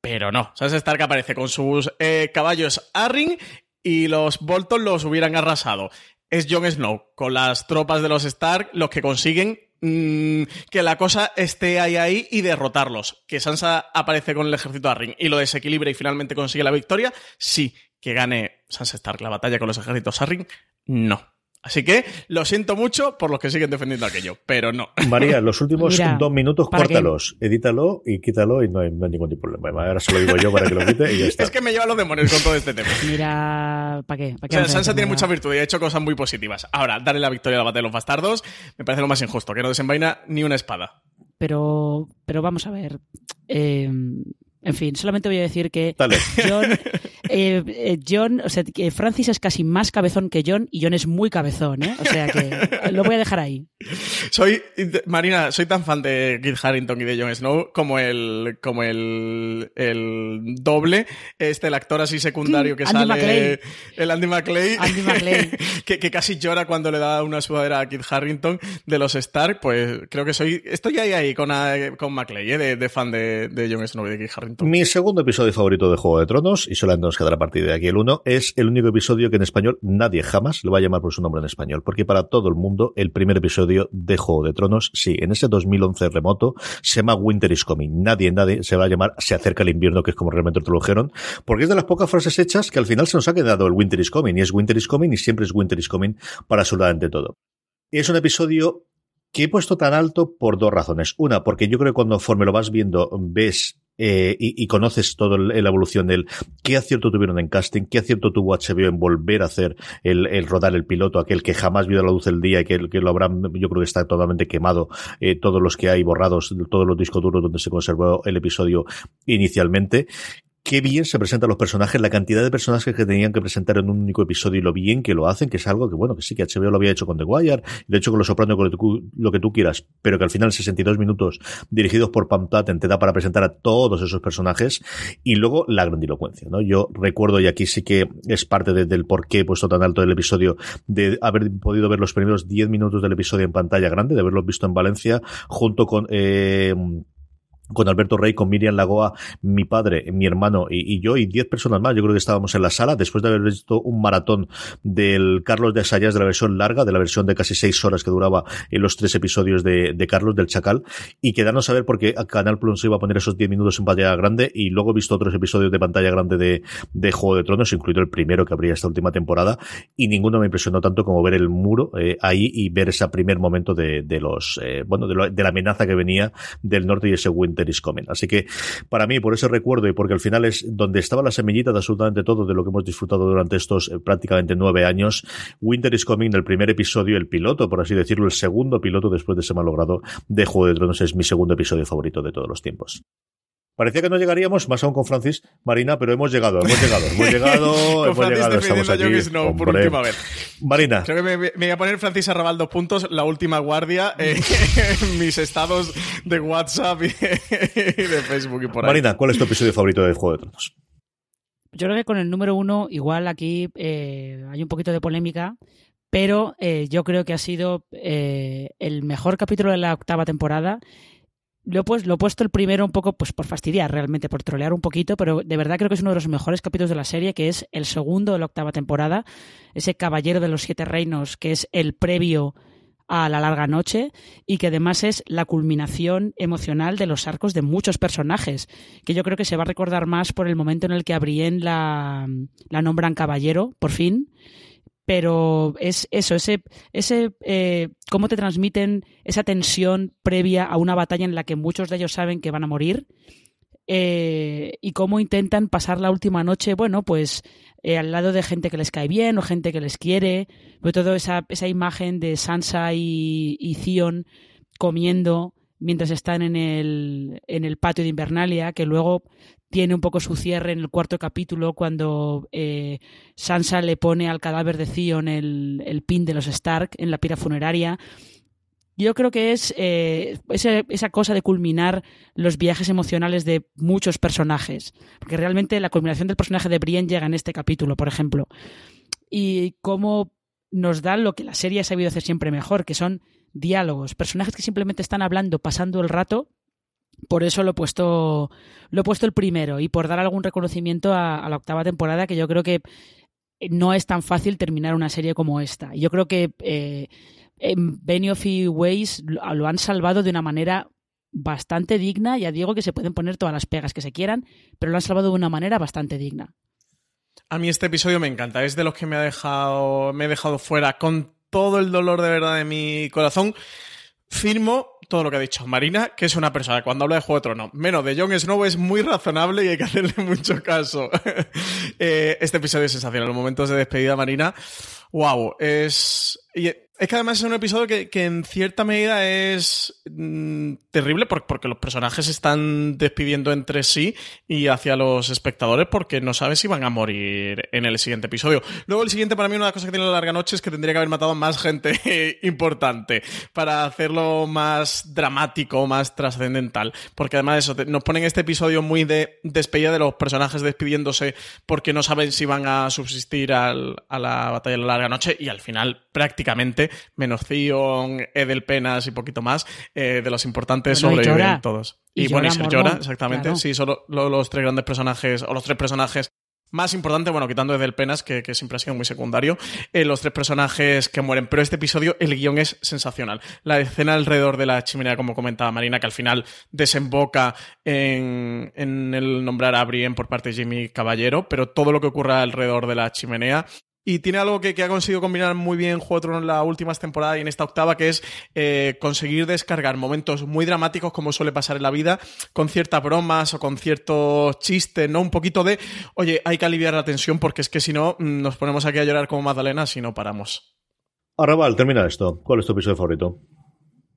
pero no. Sansa Stark aparece con sus eh, caballos Arryn y los Bolton los hubieran arrasado. Es Jon Snow con las tropas de los Stark los que consiguen mm, que la cosa esté ahí ahí y derrotarlos. Que Sansa aparece con el ejército Arryn y lo desequilibra y finalmente consigue la victoria. Sí, que gane Sansa Stark la batalla con los ejércitos Arryn. No. Así que lo siento mucho por los que siguen defendiendo aquello, pero no. María, los últimos dos minutos, córtalos, edítalo y quítalo y no hay, ningún tipo de problema. Ahora se lo digo yo para que lo quite y ya está. es que me lleva los demonios con todo este tema. Mira, ¿para qué? o sea, Sansa tiene mucha virtud y ha hecho cosas muy positivas. Ahora, darle la victoria a la batalla de los bastardos me parece lo más injusto, que no desenvaina ni una espada. Pero, pero vamos a ver. Eh, en fin, solamente voy a decir que John, eh, eh, John, o sea, que Francis es casi más cabezón que John y John es muy cabezón, ¿eh? O sea que lo voy a dejar ahí. Soy, Marina, soy tan fan de Kit Harrington y de Jon Snow como el, como el, el doble, este, el actor así secundario que sale, el Andy McClay, Andy McClay. que, que, casi llora cuando le da una sudadera a Kit Harrington de los Stark, pues creo que soy, estoy ahí ahí con, con McClay, ¿eh? de, de, fan de, de Jon Snow y de Kit Harrington. Mi segundo episodio favorito de Juego de Tronos, y solamente nos quedará a partir de aquí el uno, es el único episodio que en español nadie jamás lo va a llamar por su nombre en español, porque para todo el mundo el primer episodio de Juego de Tronos, sí, en ese 2011 remoto, se llama Winter is Coming. Nadie, nadie se va a llamar Se acerca el invierno, que es como realmente lo dijeron, porque es de las pocas frases hechas que al final se nos ha quedado el Winter is Coming, y es Winter is Coming, y siempre es Winter is Coming para absolutamente todo. Es un episodio que he puesto tan alto por dos razones. Una, porque yo creo que cuando conforme lo vas viendo, ves eh, y, conoces toda la evolución del qué acierto tuvieron en casting, qué acierto tuvo HBO en volver a hacer el, rodar el piloto, aquel que jamás vio la luz del día y que, que lo habrán, yo creo que está totalmente quemado, eh, todos los que hay borrados, todos los discos duros donde se conservó el episodio inicialmente qué bien se presentan los personajes, la cantidad de personajes que tenían que presentar en un único episodio y lo bien que lo hacen, que es algo que, bueno, que sí, que HBO lo había hecho con The Wire, de hecho con Los Soprano, con lo que tú quieras, pero que al final 62 minutos dirigidos por Pam Tatten te da para presentar a todos esos personajes y luego la grandilocuencia, ¿no? Yo recuerdo, y aquí sí que es parte del por qué he puesto tan alto el episodio, de haber podido ver los primeros 10 minutos del episodio en pantalla grande, de haberlos visto en Valencia, junto con, eh, con Alberto Rey, con Miriam Lagoa, mi padre, mi hermano y, yo, y diez personas más. Yo creo que estábamos en la sala después de haber visto un maratón del Carlos de Asayas, de la versión larga, de la versión de casi seis horas que duraba en los tres episodios de, Carlos del Chacal, y quedarnos a ver porque Canal Plus iba a poner esos diez minutos en pantalla grande, y luego he visto otros episodios de pantalla grande de, Juego de Tronos, incluido el primero que habría esta última temporada, y ninguno me impresionó tanto como ver el muro eh, ahí y ver ese primer momento de, de los, eh, bueno, de, de la amenaza que venía del norte y ese Winter Así que para mí, por ese recuerdo y porque al final es donde estaba la semillita de absolutamente todo de lo que hemos disfrutado durante estos eh, prácticamente nueve años, Winter is Coming, el primer episodio, el piloto, por así decirlo, el segundo piloto después de ese malogrado de Juego de Tronos, es mi segundo episodio favorito de todos los tiempos. Parecía que no llegaríamos, más aún con Francis Marina, pero hemos llegado, hemos llegado, hemos llegado, hemos llegado, estamos aquí. por última vez. Marina. Creo que me, voy a poner Francis Arrabal dos puntos, la última guardia, eh, en mis estados de WhatsApp y, de Facebook y por ahí. Marina, ¿cuál es tu episodio favorito de Juego de Tronos? Yo creo que con el número uno, igual aquí eh, hay un poquito de polémica, pero eh, yo creo que ha sido el mejor capítulo de la octava temporada lo, pues, lo he puesto el primero un poco pues por fastidiar realmente, por trolear un poquito, pero de verdad creo que es uno de los mejores capítulos de la serie, que es el segundo de la octava temporada, ese Caballero de los Siete Reinos, que es el previo a la larga noche y que además es la culminación emocional de los arcos de muchos personajes, que yo creo que se va a recordar más por el momento en el que a Brienne la, la nombran caballero, por fin, pero es eso, ese, ese eh, cómo te transmiten esa tensión previa a una batalla en la que muchos de ellos saben que van a morir eh, y cómo intentan pasar la última noche, bueno, pues eh, al lado de gente que les cae bien o gente que les quiere, sobre todo esa, esa imagen de Sansa y, y Theon comiendo mientras están en el, en el patio de Invernalia, que luego tiene un poco su cierre en el cuarto capítulo cuando eh, Sansa le pone al cadáver de Theon el, pin de los Stark en la pira funeraria. Yo creo que es eh, esa, esa, cosa de culminar los viajes emocionales de muchos personajes. Porque realmente la culminación del personaje de Brienne llega en este capítulo, por ejemplo. Y cómo nos da lo que la serie ha sabido hacer siempre mejor, que son diálogos, personajes que simplemente están hablando, pasando el rato. Por eso lo he puesto, lo he puesto el primero y por dar algún reconocimiento a, la octava temporada, que yo creo que no es tan fácil terminar una serie como esta. Yo creo que eh, Benioff y Weiss lo han salvado de una manera bastante digna. Ya digo que se pueden poner todas las pegas que se quieran, pero lo han salvado de una manera bastante digna. A mí este episodio me encanta. Es de los que me ha dejado, me he dejado fuera con todo el dolor de verdad de mi corazón, firmo todo lo que ha dicho Marina, que es una persona cuando habla de Juego de Tronos, menos de Jon Snow, es muy razonable y hay que hacerle mucho caso. Eh, este episodio es sensacional. Los momentos de despedida, Marina, wow, es... Es que además es un episodio que, en cierta medida es mm, terrible porque, los personajes están despidiendo entre sí y hacia los espectadores porque no sabes si van a morir en el siguiente episodio. Luego el siguiente para mí una de las cosas que tiene la larga noche es que tendría que haber matado a más gente importante para hacerlo más dramático, más trascendental. Porque además eso, nos ponen este episodio muy de despedida de los personajes despidiéndose porque no saben si van a subsistir a la batalla de la larga noche y al final prácticamente menos Zion, Edel Penas y poquito más, eh, de los importantes sobreviven todos. Y, bueno, y llora, exactamente. Sí, solo los tres grandes personajes, o los tres personajes más importantes, bueno, quitando Edel Penas, que, siempre ha sido muy secundario, eh, los tres personajes que mueren. Pero este episodio, el guion es sensacional. La escena alrededor de la chimenea, como comentaba Marina, que al final desemboca en, en el nombrar a Brienne por parte de Jimmy Caballero, pero todo lo que ocurra alrededor de la chimenea y tiene algo que, ha conseguido combinar muy bien Juego en las últimas temporadas y en esta octava, que es eh, conseguir descargar momentos muy dramáticos, como suele pasar en la vida, con ciertas bromas o con ciertos chistes, ¿no? Un poquito de, oye, hay que aliviar la tensión porque es que si no, mm, nos ponemos aquí a llorar como Magdalena si no paramos. Arrabal, termina esto. ¿Cuál es tu episodio favorito?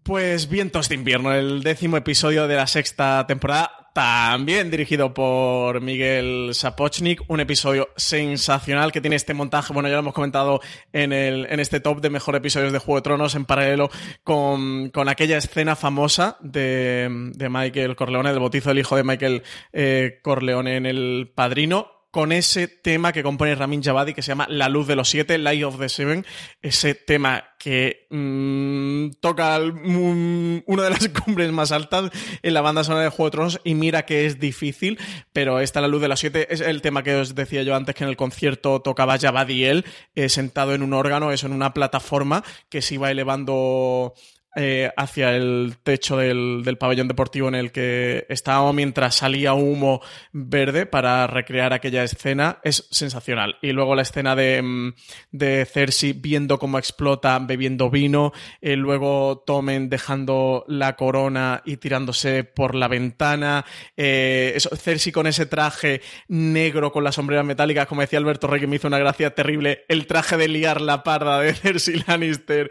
Pues Vientos de Invierno, el décimo episodio de la sexta temporada también dirigido por Miguel Sapochnik, un episodio sensacional que tiene este montaje, bueno, ya lo hemos comentado en, el, en este top de mejores episodios de Juego de Tronos en paralelo con, aquella escena famosa de, Michael Corleone, del bautizo del hijo de Michael eh, Corleone en El Padrino, con ese tema que compone Ramin Javadi que se llama La Luz de los Siete, Light of the Seven, ese tema que mm, toca una de las cumbres más altas en la banda sonora de Juego de Tronos y mira que es difícil, pero esta La Luz de los Siete es el tema que os decía yo antes que en el concierto tocaba Javadi él, eh, sentado en un órgano, eso en una plataforma que se iba elevando eh, hacia el techo del, del, pabellón deportivo en el que estábamos mientras salía humo verde para recrear aquella escena es sensacional. Y luego la escena de, mm, de Cersei viendo cómo explota bebiendo vino, eh, luego Tomen dejando la corona y tirándose por la ventana, eh, Cersei con ese traje negro con las sombreras metálicas, como decía Alberto Rey que me hizo una gracia terrible, el traje de liar la parda de Cersei Lannister,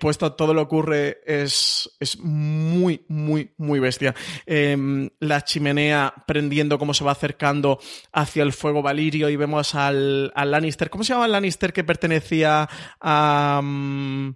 puesto todo lo ocurre es, es muy, muy, muy bestia. Em, la chimenea prendiendo cómo se va acercando hacia el fuego valirio y vemos al, al Lannister. ¿Cómo se llama el Lannister que pertenecía a... Mm,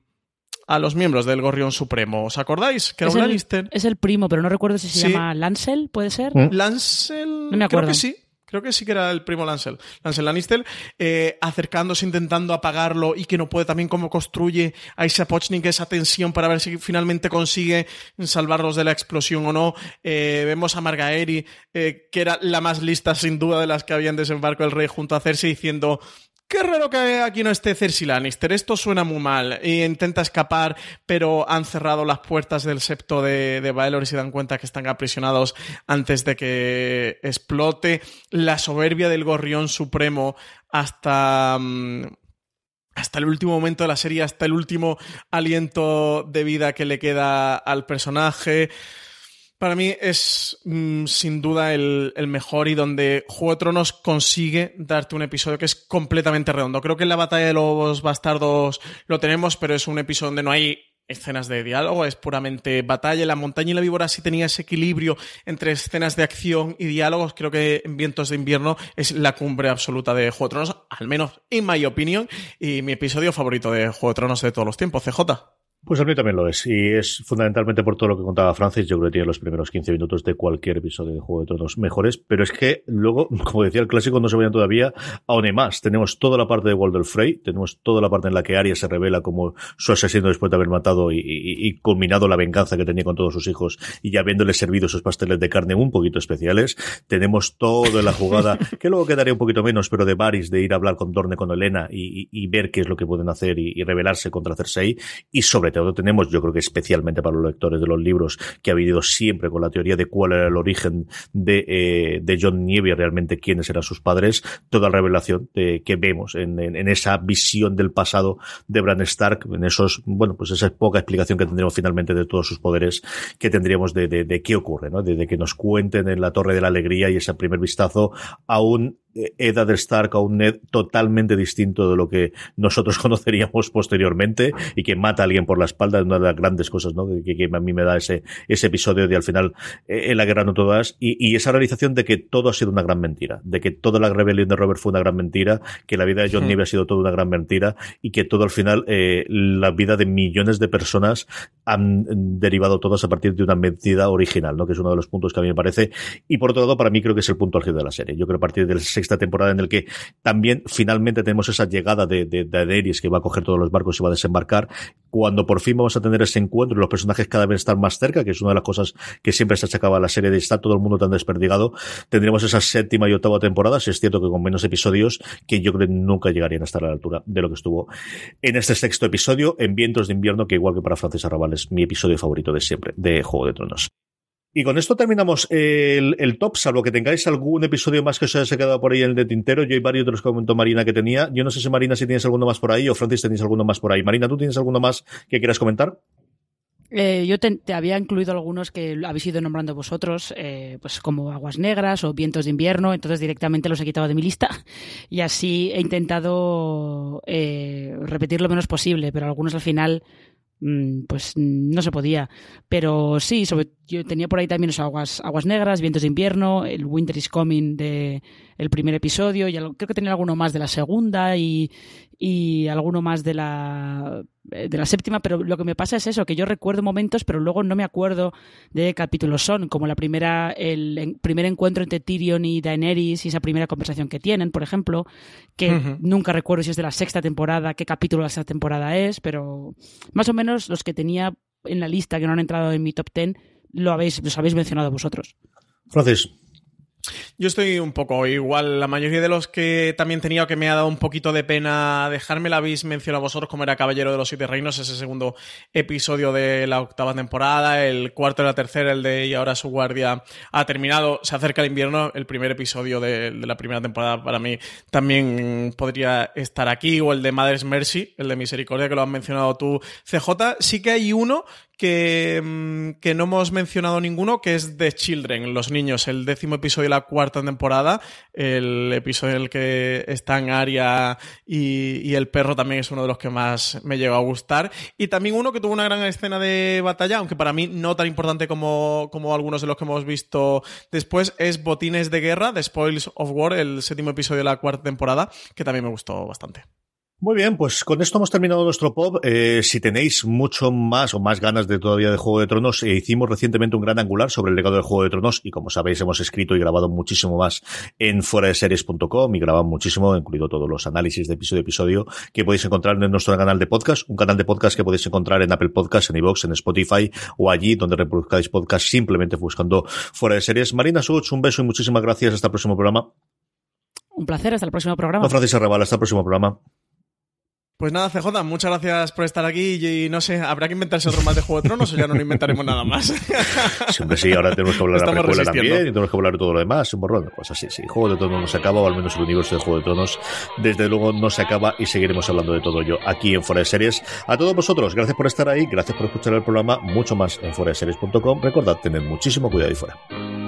a los miembros del Gorrión Supremo. ¿Os acordáis? Que era un Lannister. Es el primo, pero no recuerdo si se llama Lancel, ¿puede ser? Lancel. No me acuerdo. Creo que sí. Creo que sí que era el primo Lancel, Lancel Lannister, eh, acercándose, intentando apagarlo y que no puede también cómo construye a esa Pochnik esa tensión para ver si finalmente consigue salvarlos de la explosión o no. Eh, vemos a Margaeri, eh, que era la más lista sin duda de las que habían desembarco el rey junto a Cersei, diciendo Qué raro que aquí no esté Cersei Lannister. Esto suena muy mal. E intenta escapar, pero han cerrado las puertas del septo de, de y se dan cuenta que están aprisionados antes de que explote. La soberbia del gorrión supremo hasta... Mm, hasta el último momento de la serie, hasta el último aliento de vida que le queda al personaje. Para mí es mm, sin duda el, mejor y donde Juego de Tronos consigue darte un episodio que es completamente redondo. Creo que en la batalla de los bastardos lo tenemos, pero es un episodio donde no hay escenas de diálogo, es puramente batalla. La montaña y la víbora sí tenía ese equilibrio entre escenas de acción y diálogos. Creo que en Vientos de Invierno es la cumbre absoluta de Juego de Tronos, al menos en mi opinión, y mi episodio favorito de Juego de Tronos de todos los tiempos, CJ. Pues a mí también lo es. Y es fundamentalmente por todo lo que contaba Francis. Yo creo que tiene los primeros 15 minutos de cualquier episodio de Juego de Tronos mejores. Pero es que luego, como decía el clásico, no se vayan todavía aún más. Tenemos toda la parte de Walder Frey. Tenemos toda la parte en la que Arya se revela como su asesino después de haber matado y, culminado la venganza que tenía con todos sus hijos y ya habiéndole servido esos pasteles de carne un poquito especiales. Tenemos toda la jugada, que luego quedaría un poquito menos, pero de Varys, de ir a hablar con Dorne, con Elena y, ver qué es lo que pueden hacer y, rebelarse contra Cersei. Y sobre planteado tenemos, yo creo que especialmente para los lectores de los libros, que ha vivido siempre con la teoría de cuál era el origen de, eh, de John Nieve y realmente quiénes eran sus padres, toda la revelación de, que vemos en, en, esa visión del pasado de Bran Stark, en esos, bueno, pues esa poca explicación que tendremos finalmente de todos sus poderes que tendríamos de qué ocurre, ¿no? De, de, que nos cuenten en la Torre de la Alegría y ese primer vistazo a un Eddard Stark a un Ned totalmente distinto de lo que nosotros conoceríamos posteriormente y que mata a alguien por la espalda es una de las grandes cosas ¿no? que, que a mí me da ese, ese episodio de al final eh, en la guerra no todas y, y, esa realización de que todo ha sido una gran mentira de que toda la rebelión de Robert fue una gran mentira que la vida de John. Nieve ha sido toda una gran mentira y que todo al final eh, la vida de millones de personas han derivado todas a partir de una mentira original ¿no? que es uno de los puntos que a mí me parece y por otro lado para mí creo que es el punto álgido de la serie yo creo que a partir del sexta temporada en el que también finalmente tenemos esa llegada de, de, de Daenerys que va a coger todos los barcos y va a desembarcar. Cuando por fin vamos a tener ese encuentro y los personajes cada vez están más cerca, que es una de las cosas que siempre se achacaba a la serie de estar todo el mundo tan desperdigado, tendremos esa séptima y octava temporada, si es cierto que con menos episodios, que yo creo nunca llegarían a estar a la altura de lo que estuvo en este sexto episodio, en Vientos de Invierno, que igual que para Francis Arrabal es mi episodio favorito de siempre, de Juego de Tronos. Y con esto terminamos el, top, salvo que tengáis algún episodio más que os haya quedado por ahí en el de tintero. Yo hay varios de los que comentó Marina que tenía. Yo no sé si Marina si tienes alguno más por ahí o Francis tenéis alguno más por ahí. Marina, ¿tú tienes alguno más que quieras comentar? Eh, yo te, había incluido algunos que habéis ido nombrando vosotros, eh, pues como Aguas Negras o Vientos de Invierno, entonces directamente los he quitado de mi lista y así he intentado eh, repetir lo menos posible, pero algunos al final pues no se podía. Pero sí, sobre, yo tenía por ahí también los aguas, aguas negras, vientos de invierno, el Winter is Coming de el primer episodio, y creo que tenía alguno más de la segunda y, y alguno más de la de la séptima, pero lo que me pasa es eso, que yo recuerdo momentos, pero luego no me acuerdo de capítulos son, como la primera, el primer encuentro entre Tyrion y Daenerys y esa primera conversación que tienen, por ejemplo, que uh -huh. nunca recuerdo si es de la sexta temporada, qué capítulo de la sexta temporada es, pero más o menos los que tenía en la lista que no han entrado en mi top ten, lo habéis, los habéis mencionado vosotros. Francis. Yo estoy un poco igual. La mayoría de los que también tenía que me ha dado un poquito de pena dejarme la habéis mencionado vosotros como era Caballero de los Siete Reinos, ese segundo episodio de la octava temporada, el cuarto de la tercera, el de Y ahora su guardia ha terminado, se acerca el invierno, el primer episodio de, de la primera temporada para mí también podría estar aquí, o el de Mother's Mercy, el de Misericordia que lo has mencionado tú, CJ. Sí que hay uno que, mm, que no hemos mencionado ninguno, que es The Children, los niños, el décimo episodio de la cuarta temporada, el episodio en el que están Aria y, y, el perro también es uno de los que más me llegó a gustar. Y también uno que tuvo una gran escena de batalla, aunque para mí no tan importante como, como algunos de los que hemos visto después, es Botines de Guerra, The Spoils of War, el séptimo episodio de la cuarta temporada, que también me gustó bastante. Muy bien, pues con esto hemos terminado nuestro pop. Eh, si tenéis mucho más o más ganas de todavía de Juego de Tronos, eh, hicimos recientemente un gran angular sobre el legado del Juego de Tronos y como sabéis hemos escrito y grabado muchísimo más en foradeseries.com y grabado muchísimo, incluido todos los análisis de episodio a episodio que podéis encontrar en nuestro canal de podcast, un canal de podcast que podéis encontrar en Apple Podcasts, en iVoox, en Spotify o allí donde reproduzcáis podcast simplemente buscando Fuera de Series. Marina Such, un beso y muchísimas gracias. Hasta el próximo programa. Un placer, hasta el próximo programa. No, Francis Arrabal, hasta el próximo programa. Pues nada, CJ, muchas gracias por estar aquí y, no sé, ¿habrá que inventarse otro más de Juego de Tronos o ya no nos inventaremos nada más? Siempre sí, ahora tenemos que hablar de la precuela también y tenemos que hablar de todo lo demás, un borrón de cosas. Sí, sí, Juego de Tronos no se acaba, o al menos el universo de Juego de Tronos, desde luego no se acaba y seguiremos hablando de todo ello aquí en Fuera de Series. A todos vosotros, gracias por estar ahí, gracias por escuchar el programa, mucho más en foraseries.com. Recordad, tened muchísimo cuidado ahí fuera.